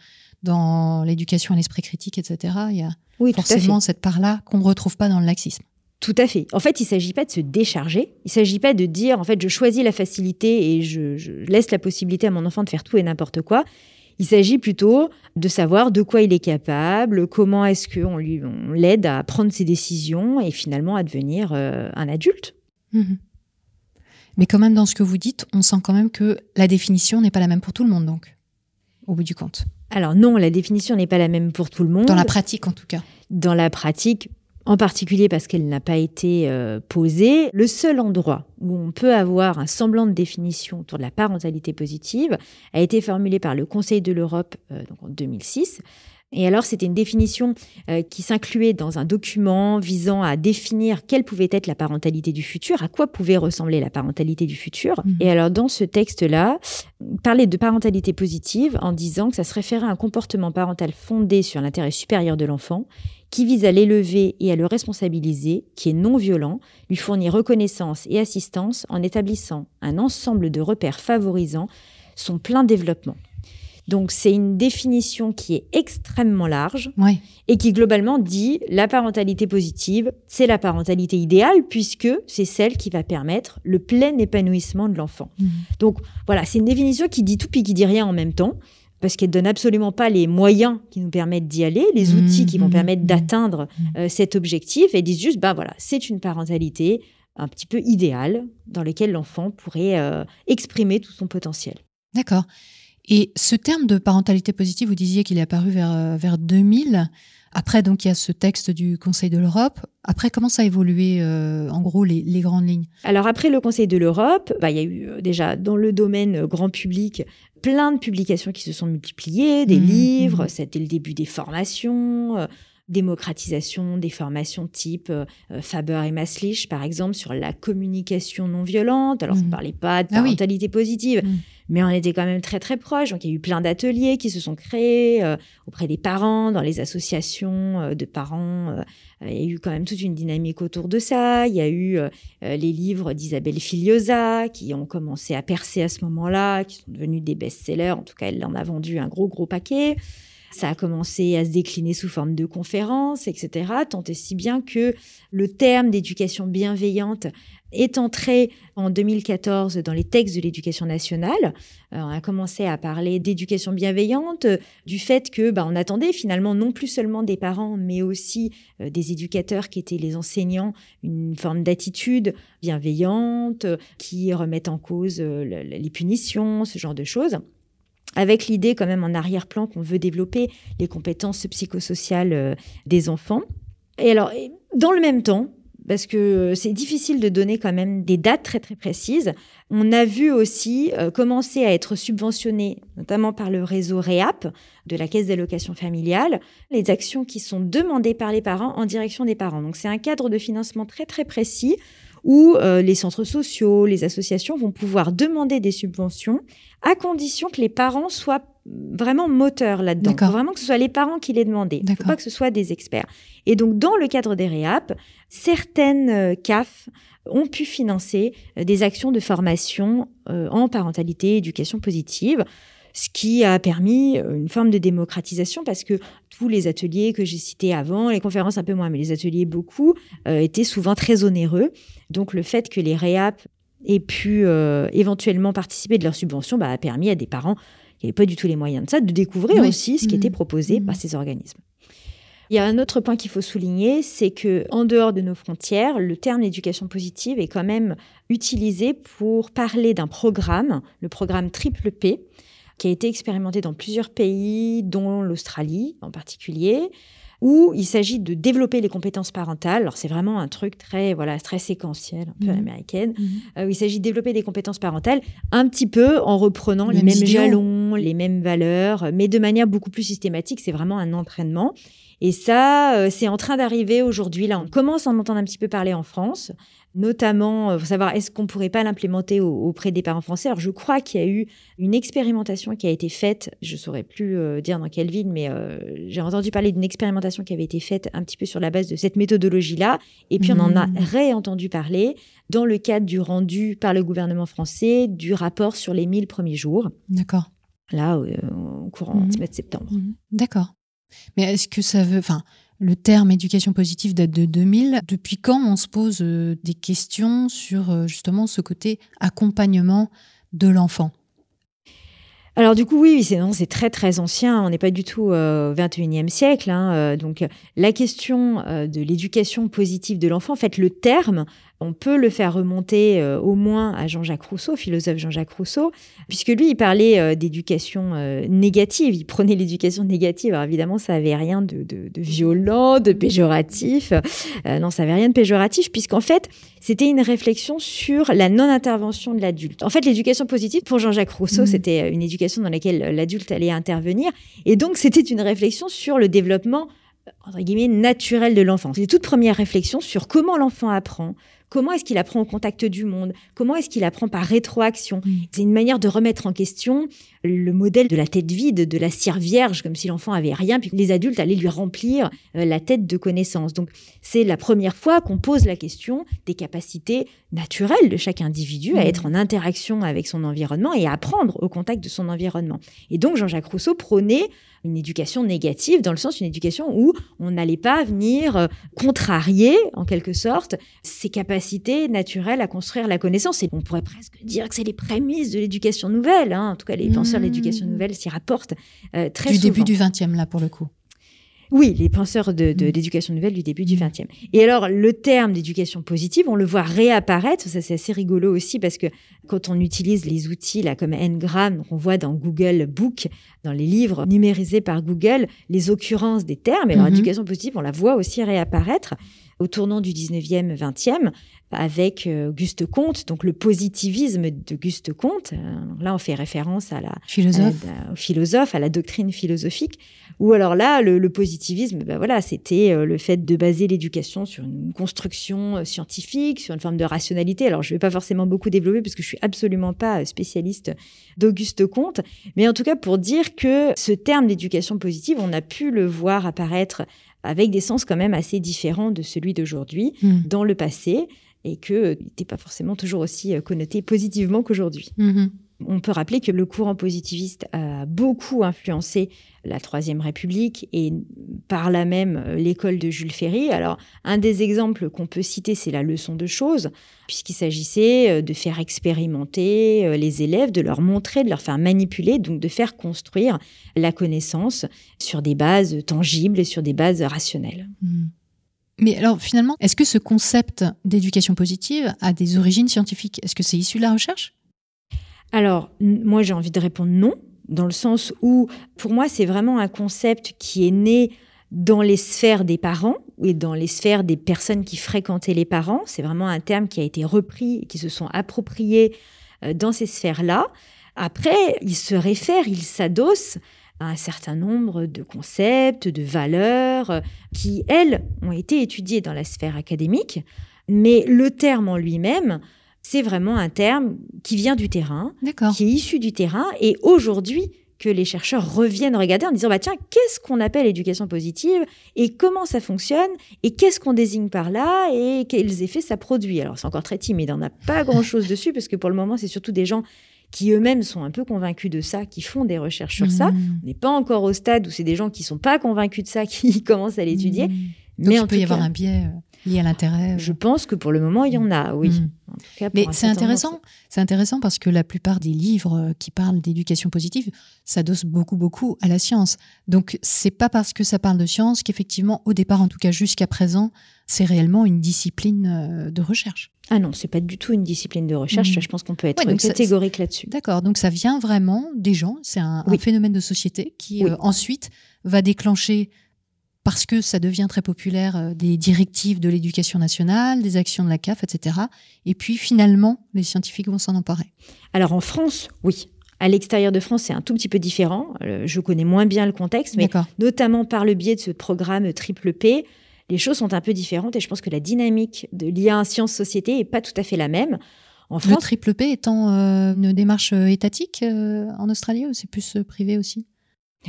dans l'éducation à l'esprit critique, etc., il y a Oui, forcément cette part-là qu'on ne retrouve pas dans le laxisme. Tout à fait. En fait, il s'agit pas de se décharger. Il s'agit pas de dire, en fait, je choisis la facilité et je, je laisse la possibilité à mon enfant de faire tout et n'importe quoi. Il s'agit plutôt de savoir de quoi il est capable, comment est-ce qu'on lui on l'aide à prendre ses décisions et finalement à devenir euh, un adulte. Mhm. Mais quand même, dans ce que vous dites, on sent quand même que la définition n'est pas la même pour tout le monde, donc, au bout du compte. Alors non, la définition n'est pas la même pour tout le monde. Dans la pratique, en tout cas. dans la pratique, en particulier parce qu'elle n'a pas été euh, posée, le seul endroit où on peut avoir un semblant de définition autour de la parentalité positive a été formulé par le Conseil de l'Europe euh, donc en 2006. Et alors, c'était une définition euh, qui s'incluait dans un document visant à définir quelle pouvait être la parentalité du futur, à quoi pouvait ressembler la parentalité du futur. Mhm. Et alors, dans ce texte-là, parlait de parentalité positive en disant que ça se référait à un comportement parental fondé sur l'intérêt supérieur de l'enfant, qui vise à l'élever et à le responsabiliser, qui est non violent, lui fournit reconnaissance et assistance en établissant un ensemble de repères favorisant son plein développement. Donc c'est une définition qui est extrêmement large et qui globalement dit la parentalité positive, c'est la parentalité idéale puisque c'est celle qui va permettre le plein épanouissement de l'enfant. Mhm. Donc voilà, c'est une définition qui dit tout puis qui dit rien en même temps, parce qu'elle donne absolument pas les moyens qui nous permettent d'y aller, les Mhm, outils qui vont mhm, permettre mhm. d'atteindre euh, cet objectif, et disent juste, bah voilà, c'est une parentalité un petit peu idéale dans laquelle l'enfant pourrait euh, exprimer tout son potentiel. D'accord. Et ce terme de parentalité positive, vous disiez qu'il est apparu vers, euh, vers 2000. Après, donc, il y a ce texte du Conseil de l'Europe. Après, comment ça a évolué, euh, en gros, les, les grandes lignes? Alors après le Conseil de l'Europe, bah, il y a eu déjà dans le domaine grand public plein de publications qui se sont multipliées, des Mhm, livres, mhm. c'était le début des formations, euh, démocratisation des formations type euh, euh, Faber et Maslich, par exemple, sur la communication non violente. Alors, on Mhm. ne parlait pas de Ah oui. parentalité positive, Mhm. mais on était quand même très, très proches. Donc, il y a eu plein d'ateliers qui se sont créés euh, auprès des parents, dans les associations euh, de parents. il y a eu quand même toute une dynamique autour de ça. Il y a eu les livres d'Isabelle Filiosa qui ont commencé à percer à ce moment-là, qui sont devenus des best-sellers. En tout cas, elle en a vendu un gros, gros paquet. Ça a commencé à se décliner sous forme de conférences, etc. Tant et si bien que le terme d'éducation bienveillante est entré en 2014 dans les textes de l'éducation nationale. Euh, on a commencé à parler d'éducation bienveillante, euh, du fait que bah, on attendait finalement non plus seulement des parents, mais aussi euh, des éducateurs qui étaient les enseignants, une forme d'attitude bienveillante, qui remettent en cause le- le- les punitions, ce genre de choses avec l'idée quand même en arrière-plan qu'on veut développer les compétences psychosociales euh, des enfants. Et alors, dans le même temps, parce que c'est difficile de donner quand même des dates très très précises, on a vu aussi euh, commencer à être subventionné, notamment par le réseau REAP de la Caisse d'allocation familiale, les actions qui sont demandées par les parents en direction des parents. Donc c'est un cadre de financement très très précis où euh, les centres sociaux, les associations vont pouvoir demander des subventions à condition que les parents soient vraiment moteurs là-dedans. Faut Vraiment que ce soit les parents qui les demandent. Il ne faut D'accord. pas que ce soit des experts. Et donc, dans le cadre des REAP, certaines euh, CAF ont pu financer euh, des actions de formation euh, en parentalité, éducation positive, ce qui a permis une forme de démocratisation parce que tous les ateliers que j'ai cités avant, les conférences un peu moins, mais les ateliers beaucoup, euh, étaient souvent très onéreux. Donc le fait que les REAP aient pu euh, éventuellement participer de leur subvention bah, a permis à des parents il n'avait pas du tout les moyens de ça, de découvrir Oui. aussi ce qui Mhm. était proposé Mhm. par ces organismes. Il y a un autre point qu'il faut souligner, c'est que en dehors de nos frontières, le terme éducation positive est quand même utilisé pour parler d'un programme, le programme Triple P, qui a été expérimenté dans plusieurs pays, dont l'Australie en particulier, où il s'agit de développer les compétences parentales. Alors c'est vraiment un truc très voilà très séquentiel, un peu Mhm. américaine. Mhm. Euh, il s'agit de développer des compétences parentales un petit peu en reprenant les Mêmes jalons, les mêmes valeurs, mais de manière beaucoup plus systématique. C'est vraiment un entraînement. Et ça, euh, c'est en train d'arriver aujourd'hui. Là, on commence à en entendre un petit peu parler en France, notamment euh, pour savoir est-ce qu'on pourrait pas l'implémenter au- auprès des parents français. Alors, je crois qu'il y a eu une expérimentation qui a été faite. Je saurais plus euh, dire dans quelle ville, mais j'ai entendu parler d'une expérimentation qui avait été faite un petit peu sur la base de cette méthodologie-là. Et puis, on en a Mhm. réentendu parler dans le cadre du rendu par le gouvernement français du rapport sur les 1000 premiers jours, D'accord. là, au courant de septembre. Mhm. D'accord. Mais est-ce que ça veut. Enfin, le terme éducation positive date de 2000. Depuis quand on se pose euh, des questions sur euh, justement ce côté accompagnement de l'enfant? Alors du coup, oui, c'est très très ancien. On n'est pas du tout euh, au 21e siècle. hein, euh, donc euh, la question euh, de l'éducation positive de l'enfant, en fait, le terme, on peut le faire remonter euh, au moins à Jean-Jacques Rousseau, philosophe Jean-Jacques Rousseau, puisque lui, il parlait euh, d'éducation euh, négative. Il prenait l'éducation négative. Alors évidemment, ça avait rien de, de, de violent, de péjoratif. Non, ça avait rien de péjoratif, puisqu'en fait, c'était une réflexion sur la non-intervention de l'adulte. En fait, l'éducation positive, pour Jean-Jacques Rousseau, Mhm. c'était une éducation dans laquelle l'adulte allait intervenir. Et donc, c'était une réflexion sur le développement, entre guillemets, naturel de l'enfant. C'est les toutes premières réflexions sur comment l'enfant apprend, comment est-ce qu'il apprend au contact du monde, comment est-ce qu'il apprend par rétroaction? C'est une manière de remettre en question le modèle de la tête vide, de la cire vierge, comme si l'enfant avait rien, puis que les adultes allaient lui remplir euh, la tête de connaissances. Donc, c'est la première fois qu'on pose la question des capacités naturelles de chaque individu à Mhm. être en interaction avec son environnement et à apprendre au contact de son environnement. Et donc, Jean-Jacques Rousseau prônait une éducation négative, dans le sens une éducation où on n'allait pas venir euh, contrarier, en quelque sorte, ses capacités naturelles à construire la connaissance. Et on pourrait presque dire que c'est les prémices de l'éducation nouvelle. hein. En tout cas, les penseurs de l'éducation Mhm. nouvelle s'y rapportent euh, très Du souvent. début du 20e, là, pour le coup. Oui, les penseurs de, de- Mm. d'éducation nouvelle du début du. XXe. Et alors, le terme d'éducation positive, on le voit réapparaître. Ça, c'est assez rigolo aussi parce que quand on utilise les outils là comme Ngram, on voit dans Google Book, dans les livres numérisés par Google, les occurrences des termes. Et alors, Mhm. éducation positive, on la voit aussi réapparaître au tournant du 19e, 20e avec euh, Auguste Comte, donc le positivisme d'Auguste Comte. Euh, là, on fait référence à la, Philosophe. au philosophe, à la doctrine philosophique. Ou alors là, le, le positivisme, ben voilà, c'était euh, le fait de baser l'éducation sur une construction scientifique, sur une forme de rationalité. Alors, je ne vais pas forcément beaucoup développer parce que je suis absolument pas spécialiste d'Auguste Comte, mais en tout cas pour dire que ce terme d'éducation positive, on a pu le voir apparaître avec des sens quand même assez différents de celui d'aujourd'hui Mhm. dans le passé et que n'était pas forcément toujours aussi euh, connoté positivement qu'aujourd'hui. Mhm. On peut rappeler que le courant positiviste a beaucoup influencé la Troisième République et par là même euh, l'école de Jules Ferry. Alors, un des exemples qu'on peut citer, c'est la leçon de choses, puisqu'il s'agissait euh, de faire expérimenter euh, les élèves, de leur montrer, de leur faire manipuler, donc de faire construire la connaissance sur des bases tangibles et sur des bases rationnelles. Mhm. Mais alors, finalement, est-ce que ce concept d'éducation positive a des origines scientifiques? Est-ce que c'est issu de la recherche? Alors, moi, j'ai envie de répondre non, dans le sens où, pour moi, c'est vraiment un concept qui est né dans les sphères des parents et dans les sphères des personnes qui fréquentaient les parents. C'est vraiment un terme qui a été repris et qui se sont appropriés euh, dans ces sphères-là. Après, il se réfère, il s'adosse à un certain nombre de concepts, de valeurs euh, qui, elles, ont été étudiées dans la sphère académique. Mais le terme en lui-même, c'est vraiment un terme qui vient du terrain, qui est issu du terrain, et aujourd'hui que les chercheurs reviennent regarder en disant bah tiens qu'est-ce qu'on appelle éducation positive et comment ça fonctionne et qu'est-ce qu'on désigne par là et quels effets ça produit? Alors c'est encore très timide on n'a pas grand chose dessus parce que pour le moment c'est surtout des gens qui eux-mêmes sont un peu convaincus de ça qui font des recherches sur ça Mhm. on n'est pas encore au stade où c'est des gens qui sont pas convaincus de ça qui commencent à l'étudier Mhm. mais Donc, il peut y avoir un biais euh, lié à l'intérêt. je pense que pour le moment il y en a oui cas, pour Mais c'est intéressant, c'est intéressant parce que la plupart des livres euh, qui parlent d'éducation positive s'adossent beaucoup, beaucoup à la science. Donc, c'est pas parce que ça parle de science qu'effectivement, au départ, en tout cas jusqu'à présent, c'est réellement une discipline euh, de recherche. Ah non, c'est pas du tout une discipline de recherche. Ça, Je pense qu'on peut être Ouais, catégorique là-dessus. D'accord, donc ça vient vraiment des gens, c'est un, phénomène de société qui Oui. euh, ensuite va déclencher, parce que ça devient très populaire, euh, des directives de l'éducation nationale, des actions de la CAF, etc. Et puis finalement, les scientifiques vont s'en emparer. Alors en France, oui. À l'extérieur de France, c'est un tout petit peu différent. Euh, je connais moins bien le contexte, mais notamment par le biais de ce programme Triple P, les choses sont un peu différentes et je pense que la dynamique de l'IA science-société est pas tout à fait la même. En Le France, triple P étant euh, une démarche étatique euh, en Australie ou c'est plus privé aussi?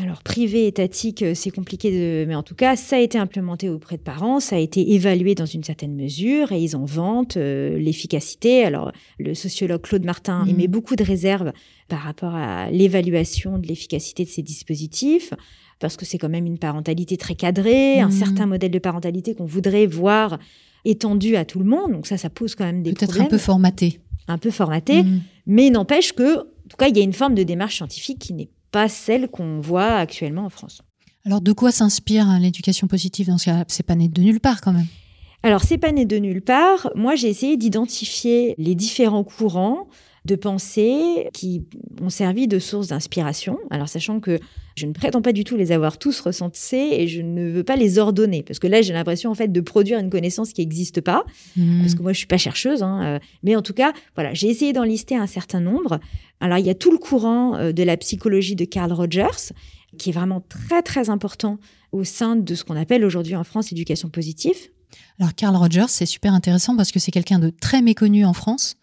Alors, privé, étatique, euh, c'est compliqué de. Mais en tout cas, ça a été implémenté auprès de parents, ça a été évalué dans une certaine mesure et ils en vantent euh, l'efficacité. Alors, le sociologue Claude Martin Mhm. émet beaucoup de réserves par rapport à l'évaluation de l'efficacité de ces dispositifs parce que c'est quand même une parentalité très cadrée, un Mhm. certain modèle de parentalité qu'on voudrait voir étendu à tout le monde. Donc ça, ça pose quand même des Peut-être un peu formaté. un peu formaté. Mm. Mais n'empêche que, en tout cas, il y a une forme de démarche scientifique qui n'est pas celle qu'on voit actuellement en France. Alors de quoi s'inspire hein, l'éducation positive dans ce cas C'est pas né de nulle part quand même. Alors, c'est pas né de nulle part. Moi, j'ai essayé d'identifier les différents courants de pensée qui ont servi de source d'inspiration. Alors, sachant que je ne prétends pas du tout les avoir tous recensés et je ne veux pas les ordonner parce que là, j'ai l'impression en fait de produire une connaissance qui n'existe pas. Mm. parce que moi je suis pas chercheuse, hein, euh, mais en tout cas, voilà, j'ai essayé d'en lister un certain nombre. Alors il y a tout le courant euh, de la psychologie de Carl Rogers, qui est vraiment très très important au sein de ce qu'on appelle aujourd'hui en France éducation positive. Alors Carl Rogers, c'est super intéressant parce que c'est quelqu'un de très méconnu en France,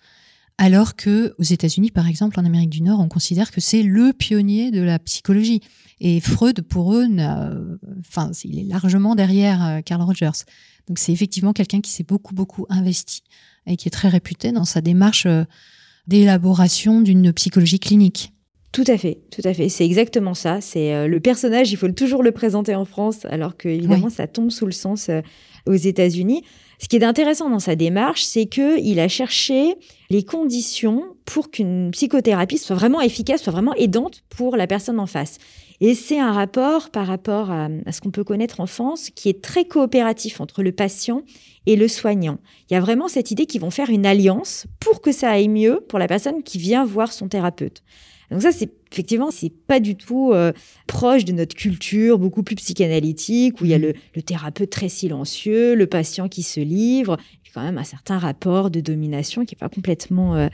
alors que aux États-Unis, par exemple, en Amérique du Nord, on considère que c'est le pionnier de la psychologie. Et Freud, pour eux, enfin, il est largement derrière euh, Carl Rogers. Donc c'est effectivement quelqu'un qui s'est beaucoup beaucoup investi et qui est très réputé dans sa démarche euh, d'élaboration d'une psychologie clinique. Tout à fait, tout à fait. C'est exactement ça. C'est euh, le personnage, il faut toujours le présenter en France, alors que évidemment ça tombe sous le sens euh, aux États-Unis. Ce qui est intéressant dans sa démarche, c'est que il a cherché les conditions pour qu'une psychothérapie soit vraiment efficace, soit vraiment aidante pour la personne en face. Et c'est un rapport par rapport à, à ce qu'on peut connaître en France qui est très coopératif entre le patient et le soignant. Il y a vraiment cette idée qu'ils vont faire une alliance pour que ça aille mieux pour la personne qui vient voir son thérapeute. Donc ça, c'est effectivement, c'est pas du tout euh, proche de notre culture, beaucoup plus psychanalytique, où il y a le, le thérapeute très silencieux, le patient qui se livre, et quand même un certain rapport de domination qui est pas complètement euh, euh,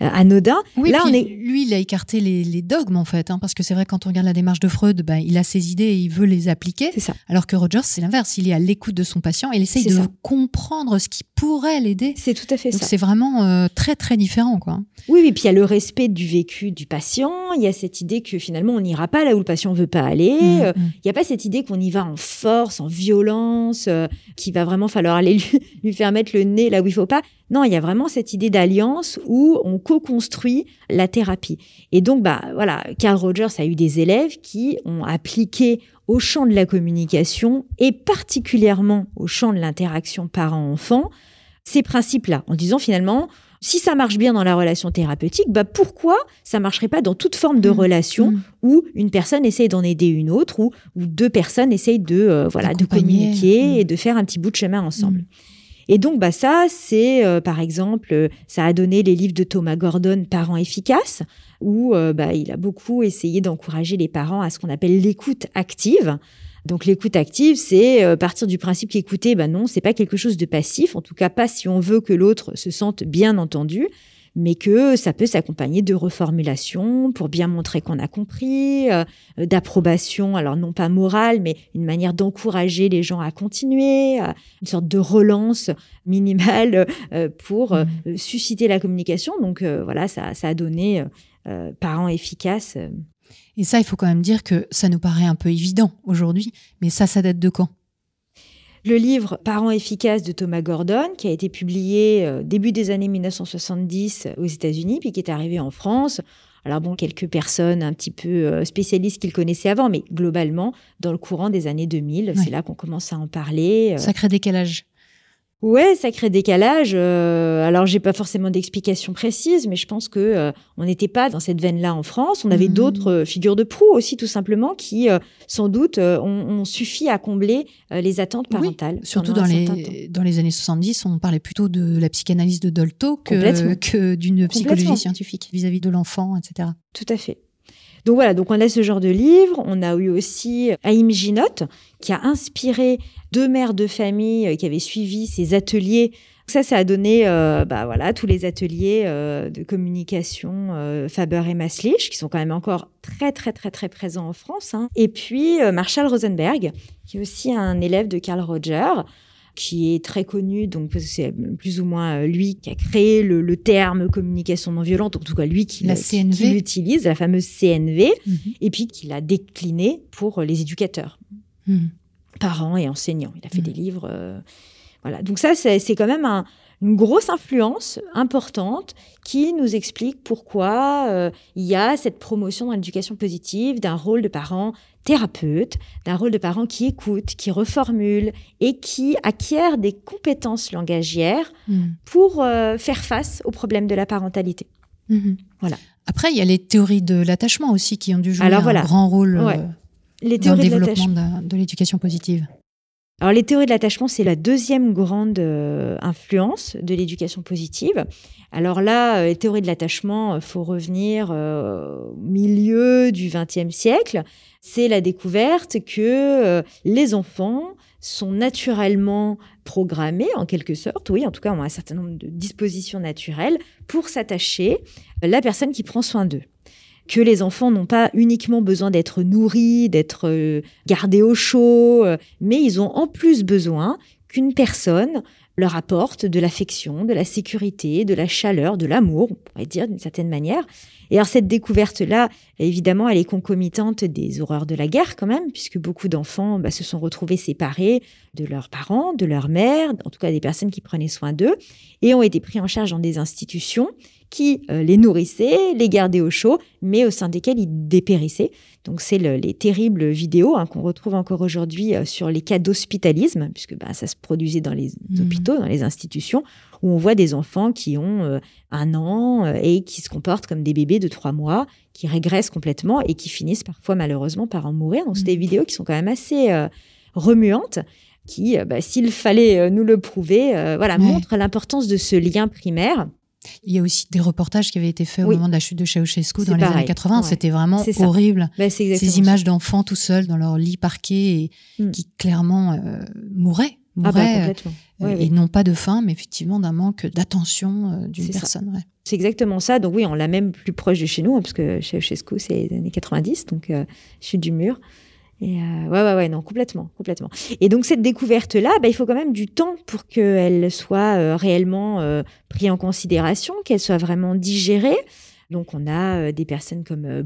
anodin. Oui, Là, on est lui, il a écarté les, les dogmes en fait, hein, parce que c'est vrai quand on regarde la démarche de Freud, ben, il a ses idées et il veut les appliquer, c'est ça. alors que Rogers, c'est l'inverse, il est à l'écoute de son patient et il essaye de ça. comprendre ce qui pourrait l'aider. C'est tout à fait Donc ça. c'est vraiment euh, très très différent quoi. Oui, oui, puis il y a le respect du vécu du patient. Il y a cette idée que finalement on n'ira pas là où le patient veut pas aller. Mm, Euh, mm. Il n'y a pas cette idée qu'on y va en force, en violence, euh, qu'il va vraiment falloir aller lui, lui faire mettre le nez là où il faut pas. Non, il y a vraiment cette idée d'alliance où on co-construit la thérapie. Et donc, bah voilà, Carl Rogers a eu des élèves qui ont appliqué au champ de la communication et particulièrement au champ de l'interaction parent-enfant ces principes-là, en disant finalement, si ça marche bien dans la relation thérapeutique, bah pourquoi ça marcherait pas dans toute forme de Mm. relation Mm. où une personne essaye d'en aider une autre ou, ou deux personnes essayent de euh, voilà de communiquer Mm. et de faire un petit bout de chemin ensemble. Et donc bah ça c'est euh, par exemple euh, ça a donné les livres de Thomas Gordon Parents efficaces où euh, bah il a beaucoup essayé d'encourager les parents à ce qu'on appelle l'écoute active. Donc l'écoute active, c'est euh, partir du principe qu'écouter, ben non, c'est pas quelque chose de passif, en tout cas pas si on veut que l'autre se sente bien entendu, mais que ça peut s'accompagner de reformulation pour bien montrer qu'on a compris, euh, d'approbation, alors non pas morale, mais une manière d'encourager les gens à continuer, euh, une sorte de relance minimale euh, pour euh, Mhm. susciter la communication. Donc voilà, ça, ça a donné parents efficaces. Et ça, il faut quand même dire que ça nous paraît un peu évident aujourd'hui, mais ça, ça date de quand? Le livre Parents efficaces de Thomas Gordon, qui a été publié euh, début des années 1970 aux États-Unis, puis qui est arrivé en France. Alors bon, quelques personnes un petit peu euh, spécialistes qui le connaissaient avant, mais globalement, dans le courant des années 2000, Ouais. c'est là qu'on commence à en parler. euh. Sacré décalage. Ouais, sacré décalage. Euh, alors, j'ai pas forcément d'explication précise, mais je pense que euh, on n'était pas dans cette veine-là en France. On avait Mhm. d'autres euh, figures de proue aussi, tout simplement, qui euh, sans doute ont, ont suffi à combler les attentes Oui, parentales. Surtout dans temps. les, dans les années 70, on parlait plutôt de la psychanalyse de Dolto que, que d'une psychologie scientifique vis-à-vis de l'enfant, etc. Tout à fait. Donc voilà, donc on a ce genre de livre. On a eu aussi Haïm Ginott, qui a inspiré deux mères de famille euh, qui avaient suivi ses ateliers. Ça, ça a donné, euh, bah voilà, tous les ateliers euh, de communication euh, Faber et Maslich, qui sont quand même encore très, très, très, très présents en France. hein. Et puis euh, Marshall Rosenberg, qui est aussi un élève de Carl Roger, qui est très connu, donc c'est plus ou moins euh, lui qui a créé le, le terme communication non violente, en tout cas lui qui La l'a- qui- CNV. qui l'utilise, la fameuse CNV, Mhm. et puis qui l'a décliné pour les éducateurs, Mhm. parents et enseignants. Il a fait Mhm. des livres. euh, voilà. Donc ça, c'est c'est quand même un- une grosse influence importante qui nous explique pourquoi euh, il y a cette promotion dans l'éducation positive d'un rôle de parent thérapeute, d'un rôle de parent qui écoute, qui reformule et qui acquiert des compétences langagières Mhm. pour euh, faire face aux problèmes de la parentalité. Mhm. Voilà. Après, il y a les théories de l'attachement aussi qui ont dû jouer Alors un voilà. grand rôle euh. Les dans le développement de l'éducation positive. Alors, les théories de l'attachement, c'est la deuxième grande euh, influence de l'éducation positive. Alors là, euh, les théories de l'attachement, il faut revenir euh, au milieu du XXe siècle. C'est la découverte que euh, les enfants sont naturellement programmés, en quelque sorte, oui, en tout cas, ont un certain nombre de dispositions naturelles pour s'attacher à la personne qui prend soin d'eux que les enfants n'ont pas uniquement besoin d'être nourris, d'être euh, gardés au chaud, euh, mais ils ont en plus besoin qu'une personne leur apporte de l'affection, de la sécurité, de la chaleur, de l'amour, on pourrait dire d'une certaine manière. Et alors cette découverte-là, évidemment, elle est concomitante des horreurs de la guerre quand même, puisque beaucoup d'enfants bah, se sont retrouvés séparés de leurs parents, de leur mère, en tout cas des personnes qui prenaient soin d'eux, et ont été pris en charge dans des institutions qui euh, les nourrissaient, les gardaient au chaud, mais au sein desquelles ils dépérissaient. Donc c'est le- les terribles vidéos hein, qu'on retrouve encore aujourd'hui euh, sur les cas d'hospitalisme, puisque bah, ça se produisait dans les Mhm. hôpitaux, dans les institutions, où on voit des enfants qui ont euh, un an euh, et qui se comportent comme des bébés de trois mois, qui régressent complètement et qui finissent parfois malheureusement par en mourir. Donc c'est des Mhm. vidéos qui sont quand même assez remuantes, qui, bah, s'il fallait nous le prouver, voilà, Ouais. montrent l'importance de ce lien primaire. Il y a aussi des reportages qui avaient été faits Oui. au moment de la chute de Ceausescu dans les pareil, années 80. ouais. C'était vraiment horrible. Bah, exactement Ces images d'enfants tout seuls dans leur lit parquet et Mm. qui clairement euh, mouraient, Ah bah, mouraient, complètement. euh, Ouais, et non pas de faim, mais effectivement d'un manque d'attention euh, d'une personne. ouais. C'est exactement ça. Donc oui, on l'a même plus proche de chez nous, hein, parce que Ceausescu, c'est les années 90, donc chute du mur. Et euh, ouais, ouais, ouais, non, complètement, complètement. Et donc cette découverte-là, bah, il faut quand même du temps pour qu'elle soit euh, réellement euh, prise en considération, qu'elle soit vraiment digérée. Donc on a des personnes comme euh,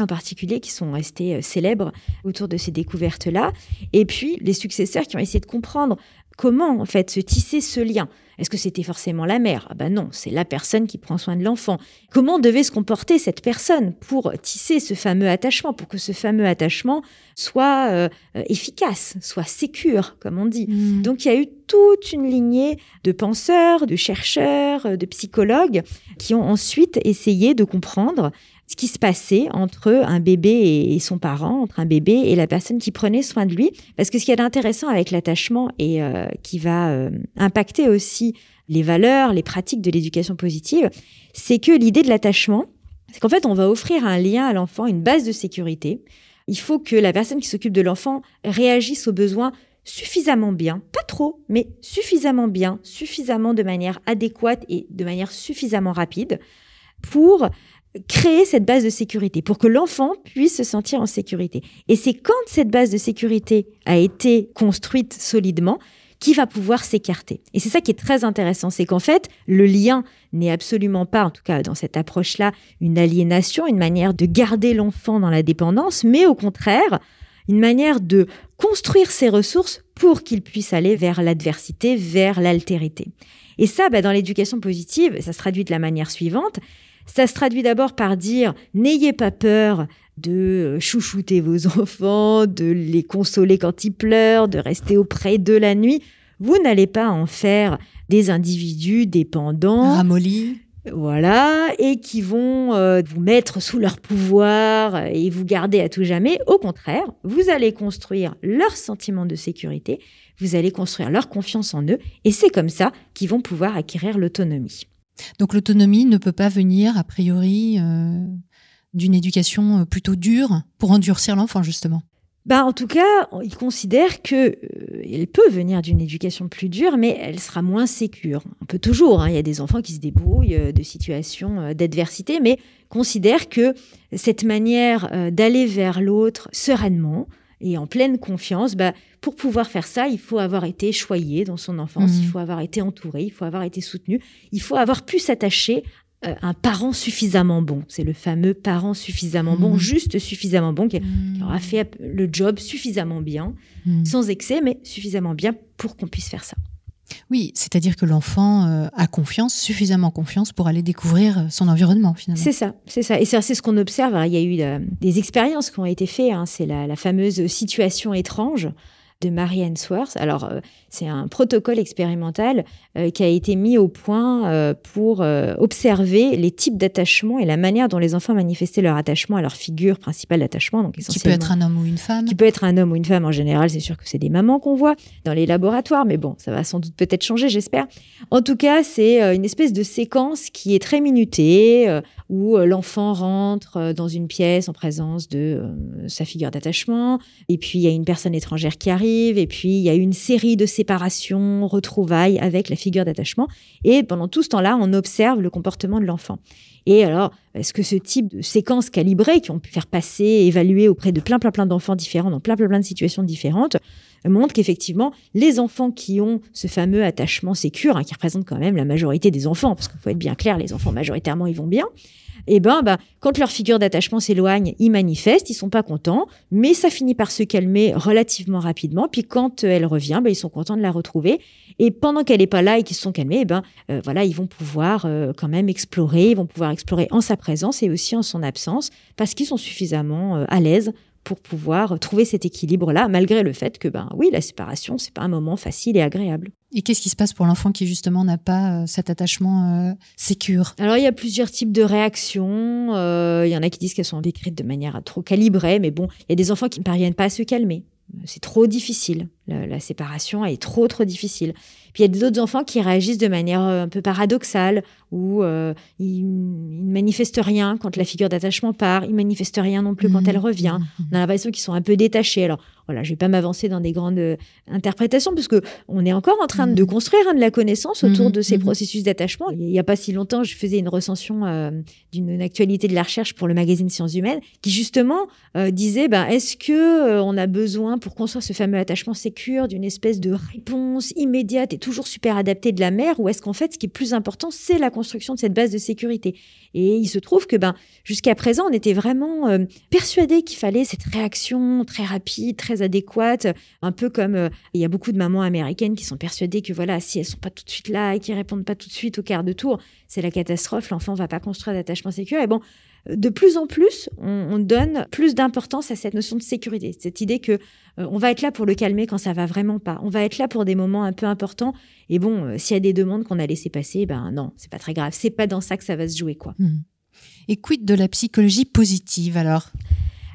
en particulier, qui sont restés euh, célèbres autour de ces découvertes-là. Et puis les successeurs qui ont essayé de comprendre comment en fait se tisser ce lien. Est-ce que c'était forcément la mère? Ah ben non, c'est la personne qui prend soin de l'enfant. Comment devait se comporter cette personne pour tisser ce fameux attachement, pour que ce fameux attachement soit euh, efficace, soit sécure, comme on dit? Mm. Donc il y a eu toute une lignée de penseurs, de chercheurs, euh, de psychologues qui ont ensuite essayé de comprendre ce qui se passait entre un bébé et son parent, entre un bébé et la personne qui prenait soin de lui. Parce que ce qui est intéressant avec l'attachement et euh, qui va euh, impacter aussi les valeurs, les pratiques de l'éducation positive, c'est que l'idée de l'attachement, c'est qu'en fait, on va offrir un lien à l'enfant, une base de sécurité. Il faut que la personne qui s'occupe de l'enfant réagisse aux besoins suffisamment bien, pas trop, mais suffisamment bien, suffisamment de manière adéquate et de manière suffisamment rapide pour créer cette base de sécurité, pour que l'enfant puisse se sentir en sécurité. Et c'est quand cette base de sécurité a été construite solidement qui va pouvoir s'écarter. Et c'est ça qui est très intéressant, c'est qu'en fait, le lien n'est absolument pas, en tout cas dans cette approche-là, une aliénation, une manière de garder l'enfant dans la dépendance, mais au contraire, une manière de construire ses ressources pour qu'il puisse aller vers l'adversité, vers l'altérité. Et ça, bah, dans l'éducation positive, ça se traduit de la manière suivante. Ça se traduit d'abord par dire n'ayez pas peur de chouchouter vos enfants, de les consoler quand ils pleurent, de rester auprès d'eux la nuit. Vous n'allez pas en faire des individus dépendants. Ramollis. Voilà, et qui vont euh, vous mettre sous leur pouvoir et vous garder à tout jamais. Au contraire, vous allez construire leur sentiment de sécurité, vous allez construire leur confiance en eux, et c'est comme ça qu'ils vont pouvoir acquérir l'autonomie. Donc l'autonomie ne peut pas venir, a priori, euh, d'une éducation euh, plutôt dure pour endurcir l'enfant, justement. Bah, en tout cas, il considère que euh, elle peut venir d'une éducation plus dure, mais elle sera moins sécure. On peut toujours, hein, il y a des enfants qui se débrouillent euh, de situations euh, d'adversité, mais considère que cette manière d'aller vers l'autre sereinement et en pleine confiance, bah, pour pouvoir faire ça, il faut avoir été choyé dans son enfance, il mmh. faut avoir été entouré, il faut avoir été soutenu, il faut avoir pu s'attacher euh, un parent suffisamment bon. C'est le fameux parent suffisamment bon, mmh. juste suffisamment bon, qui, aura mmh. fait le job suffisamment bien, mmh. sans excès, mais suffisamment bien pour qu'on puisse faire ça. Oui, c'est-à-dire que l'enfant euh, a confiance, suffisamment confiance pour aller découvrir euh, son environnement finalement. C'est ça, c'est ça. Et c'est ce qu'on observe. il y a eu des expériences qui ont été faites. Hein. C'est la, fameuse situation étrange de Marianne Swartz. Alors, euh, c'est un protocole expérimental euh, qui a été mis au point euh, pour observer les types d'attachement et la manière dont les enfants manifestaient leur attachement à leur figure principale d'attachement. Donc, qui peut être un homme ou une femme. Qui peut être un homme ou une femme. En général, c'est sûr que c'est des mamans qu'on voit dans les laboratoires, mais bon, ça va sans doute peut-être changer, j'espère. En tout cas, c'est une espèce de séquence qui est très minutée, où l'enfant rentre dans une pièce en présence de sa figure d'attachement, et puis il y a une personne étrangère qui arrive et puis il y a une série de séparations, retrouvailles avec la figure d'attachement. Et pendant tout ce temps-là, on observe le comportement de l'enfant. Et alors, est-ce que ce type de séquences calibrées qui ont pu faire passer, évaluer auprès de plein, plein, plein d'enfants différents, dans plein, plein, plein de situations différentes, montrent qu'effectivement, les enfants qui ont ce fameux attachement sécure, hein, qui représente quand même la majorité des enfants, parce qu'il faut être bien clair, les enfants majoritairement, ils vont bien, eh ben, bah, quand leur figure d'attachement s'éloigne, ils manifestent, ils sont pas contents, mais ça finit par se calmer relativement rapidement. Puis quand euh, elle revient, bah, ils sont contents de la retrouver. Et pendant qu'elle n'est pas là et qu'ils se sont calmés, eh ben, euh, voilà, ils vont pouvoir euh, quand même explorer, ils vont pouvoir explorer en sa présence et aussi en son absence, parce qu'ils sont suffisamment à l'aise pour pouvoir trouver cet équilibre-là, malgré le fait que, ben oui, la séparation, c'est pas un moment facile et agréable. Et qu'est-ce qui se passe pour l'enfant qui justement n'a pas euh, cet attachement euh, sécure? Alors il y a plusieurs types de réactions. Euh, il y en a qui disent qu'elles sont décrites de manière trop calibrée, mais bon, il y a des enfants qui ne parviennent pas à se calmer. C'est trop difficile. La, séparation est trop trop difficile. Puis il y a d'autres enfants qui réagissent de manière un peu paradoxale, où ils, ne manifestent rien quand la figure d'attachement part, ils manifestent rien non plus quand mmh. elle revient. Mmh. On a l'impression qu'ils sont un peu détachés. Alors voilà, je vais pas m'avancer dans des grandes euh, interprétations parce que on est encore en train de mm. construire hein, de la connaissance autour de ces processus d'attachement. Il y a pas si longtemps, je faisais une recension euh, d'une actualité de la recherche pour le magazine Sciences Humaines qui justement euh, disait ben est-ce que on a besoin pour construire ce fameux attachement d'une espèce de réponse immédiate et toujours super adaptée de la mère ou est-ce qu'en fait ce qui est plus important c'est la construction de cette base de sécurité? Et il se trouve que ben jusqu'à présent on était vraiment persuadé qu'il fallait cette réaction très rapide, très adéquate, un peu comme euh, il y a beaucoup de mamans américaines qui sont persuadées que voilà, si elles sont pas tout de suite là et qui répondent pas tout de suite au quart de tour, c'est la catastrophe, l'enfant va pas construire d'attachement sécure. Et bon, de plus en plus, on, donne plus d'importance à cette notion de sécurité, cette idée que euh, on va être là pour le calmer quand ça va vraiment pas. On va être là pour des moments un peu importants. Et bon, euh, s'il y a des demandes qu'on a laissées passer, ben non, c'est pas très grave. C'est pas dans ça que ça va se jouer, quoi. Mmh. Et quid de la psychologie positive alors?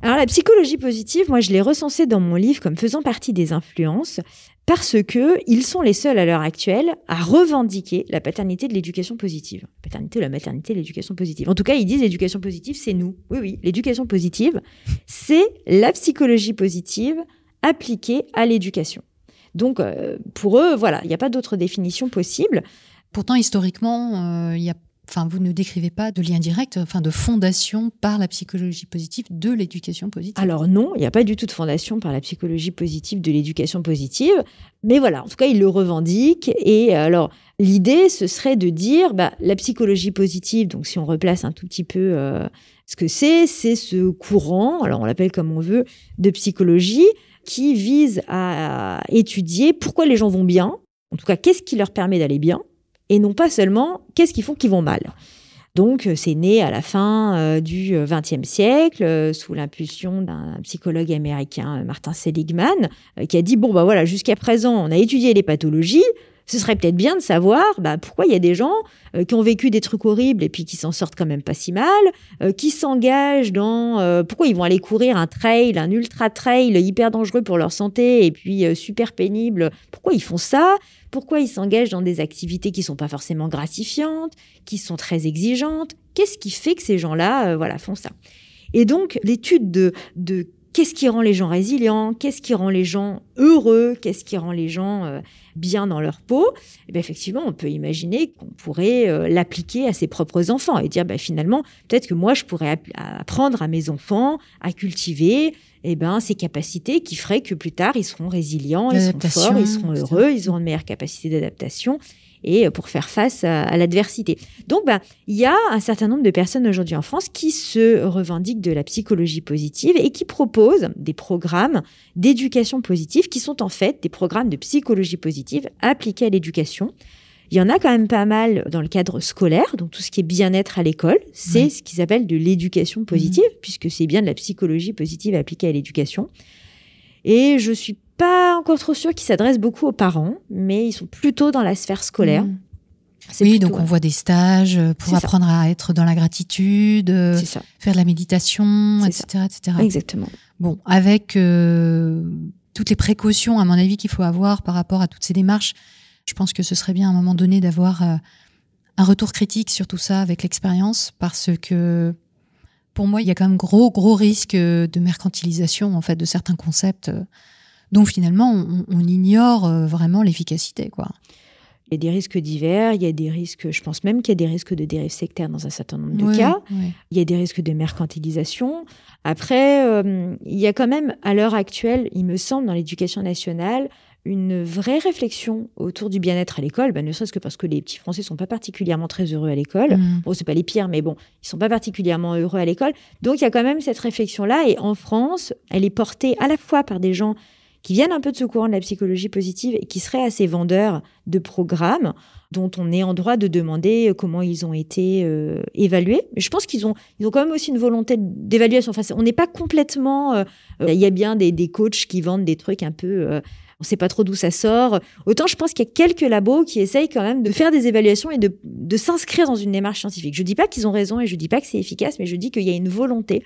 Alors la psychologie positive, moi je l'ai recensée dans mon livre comme faisant partie des influences parce que ils sont les seuls à l'heure actuelle à revendiquer la paternité de l'éducation positive. paternité la maternité l'éducation positive. En tout cas, ils disent l'éducation positive, c'est nous. Oui, oui, l'éducation positive, c'est la psychologie positive appliquée à l'éducation. Donc, euh, pour eux, voilà, il n'y a pas d'autre définition possible. Pourtant, historiquement, euh, il y a enfin, vous ne décrivez pas de lien direct, enfin, de fondation par la psychologie positive de l'éducation positive. Alors non, il n'y a pas du tout de fondation par la psychologie positive de l'éducation positive. Mais voilà, en tout cas, ils le revendiquent. Et alors, l'idée, ce serait de dire, bah, la psychologie positive, donc si on replace un tout petit peu euh, ce que c'est, c'est ce courant, alors on l'appelle comme on veut, de psychologie qui vise à étudier pourquoi les gens vont bien, en tout cas, qu'est-ce qui leur permet d'aller bien et non pas seulement qu'est-ce qu'ils font qui vont mal. Donc, euh, c'est né à la fin euh, du XXe siècle, sous l'impulsion d'un psychologue américain, Martin Seligman, qui a dit, bon, bah voilà, jusqu'à présent, on a étudié les pathologies, ce serait peut-être bien de savoir bah, pourquoi il y a des gens euh, qui ont vécu des trucs horribles et puis qui s'en sortent quand même pas si mal, euh, qui s'engagent dans euh, pourquoi ils vont aller courir un trail, un ultra trail hyper dangereux pour leur santé et puis super pénible. Pourquoi ils font ça? Pourquoi ils s'engagent dans des activités qui sont pas forcément gratifiantes, qui sont très exigeantes? Qu'est-ce qui fait que ces gens-là, voilà, font ça? Et donc l'étude de, de Qu'est-ce qui rend les gens résilients? Qu'est-ce qui rend les gens heureux? Qu'est-ce qui rend les gens euh, bien dans leur peau? Et eh bien, Effectivement, on peut imaginer qu'on pourrait euh, l'appliquer à ses propres enfants et dire bah, finalement, peut-être que moi, je pourrais apprendre à mes enfants à cultiver eh ben, ces capacités qui feraient que plus tard, ils seront résilients, ils seront forts, ils seront heureux, ils auront une meilleure capacité d'adaptation et euh, pour faire face à, l'adversité. Donc, bah, il y a un certain nombre de personnes aujourd'hui en France qui se revendiquent de la psychologie positive et qui proposent des programmes d'éducation positive qui sont en fait des programmes de psychologie positive appliqués à l'éducation. Il y en a quand même pas mal dans le cadre scolaire, donc tout ce qui est bien-être à l'école, c'est ce qu'ils appellent de l'éducation positive, mmh. puisque c'est bien de la psychologie positive appliquée à l'éducation. Et je suis pas encore trop sûr qu'ils s'adressent beaucoup aux parents, mais ils sont plutôt dans la sphère scolaire. Mmh. Oui, donc on voit des stages euh, pour apprendre à être dans la gratitude, euh, faire de la méditation, etc., etc. Exactement. Bon, avec euh, toutes les précautions, à mon avis, qu'il faut avoir par rapport à toutes ces démarches, je pense que ce serait bien à un moment donné d'avoir un retour critique sur tout ça avec l'expérience, parce que pour moi, il y a quand même gros, gros risque de mercantilisation en fait de certains concepts dont finalement on, ignore euh, vraiment l'efficacité, quoi. Il y a des risques divers, il y a des risques, je pense même qu'il y a des risques de dérive sectaire dans un certain nombre de cas, il y a des risques de mercantilisation. Après, euh, il y a quand même, à l'heure actuelle, il me semble, dans l'éducation nationale, une vraie réflexion autour du bien-être à l'école, ben, ne serait-ce que parce que les petits Français sont pas particulièrement très heureux à l'école. Mmh. Bon, c'est pas les pires, mais bon, ils sont pas particulièrement heureux à l'école. Donc, il y a quand même cette réflexion-là. Et en France, elle est portée à la fois par des gens qui viennent un peu de ce courant de la psychologie positive et qui seraient assez vendeurs de programmes dont on est en droit de demander euh, comment ils ont été euh, évalués. Je pense qu'ils ont, ils ont quand même aussi une volonté d'évaluation. Enfin, on n'est pas complètement. Euh, il y a bien des, des, coachs qui vendent des trucs un peu. on ne sait pas trop d'où ça sort. Autant je pense qu'il y a quelques labos qui essayent quand même de faire des évaluations et de, de s'inscrire dans une démarche scientifique. Je dis pas qu'ils ont raison et je dis pas que c'est efficace, mais je dis qu'il y a une volonté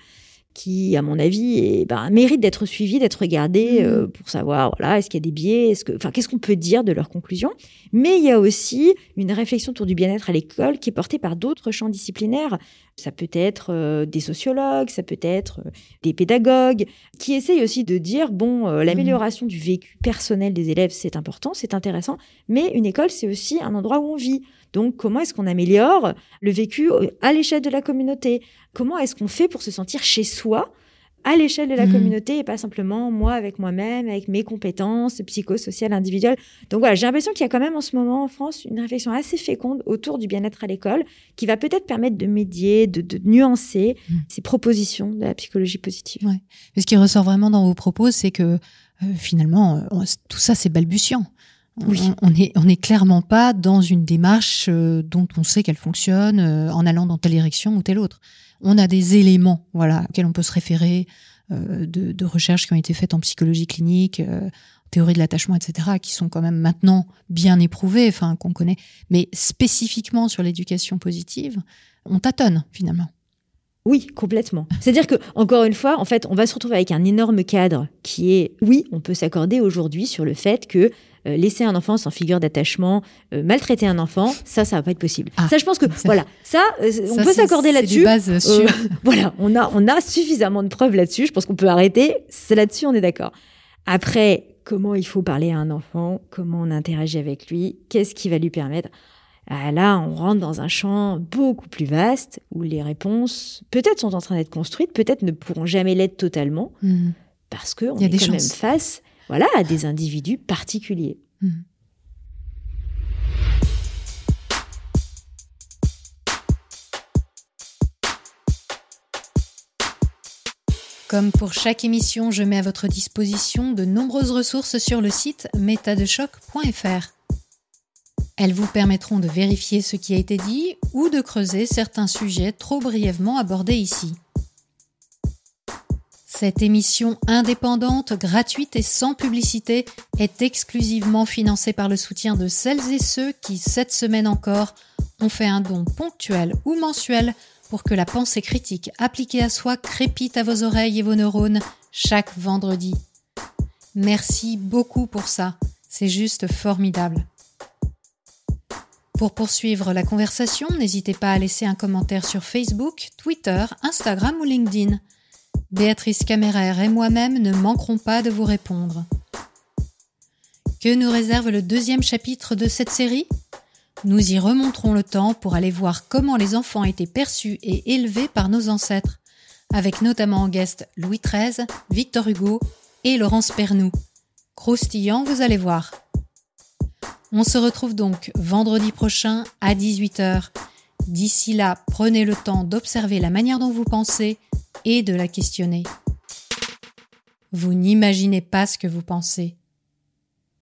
qui, à mon avis, est, ben, mérite d'être suivi, d'être regardé mmh. euh, pour savoir, voilà, est-ce qu'il y a des biais, est-ce que, enfin, qu'est-ce qu'on peut dire de leurs conclusions. Mais il y a aussi une réflexion autour du bien-être à l'école qui est portée par d'autres champs disciplinaires. Ça peut être euh, des sociologues, ça peut être euh, des pédagogues, qui essayent aussi de dire, bon, l'amélioration mmh. du vécu personnel des élèves, c'est important, c'est intéressant, mais une école, c'est aussi un endroit où on vit. Donc, comment est-ce qu'on améliore le vécu à l'échelle de la communauté? Comment est-ce qu'on fait pour se sentir chez soi à l'échelle de la mmh. communauté et pas simplement moi avec moi-même, avec mes compétences psychosociales individuelles? Donc voilà, j'ai l'impression qu'il y a quand même en ce moment en France une réflexion assez féconde autour du bien-être à l'école qui va peut-être permettre de médier, de, nuancer mmh. ces propositions de la psychologie positive. Ouais. Mais ce qui ressort vraiment dans vos propos, c'est que euh, finalement, euh, tout ça, c'est balbutiant. Oui. On n'est on est clairement pas dans une démarche euh, dont on sait qu'elle fonctionne euh, en allant dans telle direction ou telle autre. On a des éléments, voilà, auxquels on peut se référer, euh, de, de, recherches qui ont été faites en psychologie clinique, théorie de l'attachement, etc., qui sont quand même maintenant bien éprouvées, enfin qu'on connaît. Mais spécifiquement sur l'éducation positive, on tâtonne finalement. Oui, complètement. C'est-à-dire que, encore une fois, en fait, on va se retrouver avec un énorme cadre qui est, oui, on peut s'accorder aujourd'hui sur le fait que euh, laisser un enfant sans figure d'attachement, euh, maltraiter un enfant, ça, ça va pas être possible. Ah, ça, je pense que, voilà, ça, euh, on peut s'accorder là-dessus. voilà, on a, on a suffisamment de preuves là-dessus. Je pense qu'on peut arrêter. C'est là-dessus, on est d'accord. Après, comment il faut parler à un enfant, comment on interagit avec lui, qu'est-ce qui va lui permettre? Ah, là, on rentre dans un champ beaucoup plus vaste où les réponses peut-être sont en train d'être construites, peut-être ne pourront jamais l'être totalement, mmh. parce qu'on est quand même face voilà, à des individus particuliers. Hmm. Comme pour chaque émission, je mets à votre disposition de nombreuses ressources sur le site métadechoc.fr. Elles vous permettront de vérifier ce qui a été dit ou de creuser certains sujets trop brièvement abordés ici. Cette émission indépendante, gratuite et sans publicité est exclusivement financée par le soutien de celles et ceux qui, cette semaine encore, ont fait un don ponctuel ou mensuel pour que la pensée critique appliquée à soi crépite à vos oreilles et vos neurones chaque vendredi. Merci beaucoup pour ça, c'est juste formidable. Pour poursuivre la conversation, n'hésitez pas à laisser un commentaire sur Facebook, Twitter, Instagram ou LinkedIn. Béatrice Caméraire et moi-même ne manquerons pas de vous répondre. Que nous réserve le deuxième chapitre de cette série? Nous y remonterons le temps pour aller voir comment les enfants étaient perçus et élevés par nos ancêtres, avec notamment en guest Louis XIII, Victor Hugo et Laurence Pernoud. Croustillant, vous allez voir. On se retrouve donc vendredi prochain à 18h. D'ici là, prenez le temps d'observer la manière dont vous pensez et de la questionner. Vous n'imaginez pas ce que vous pensez.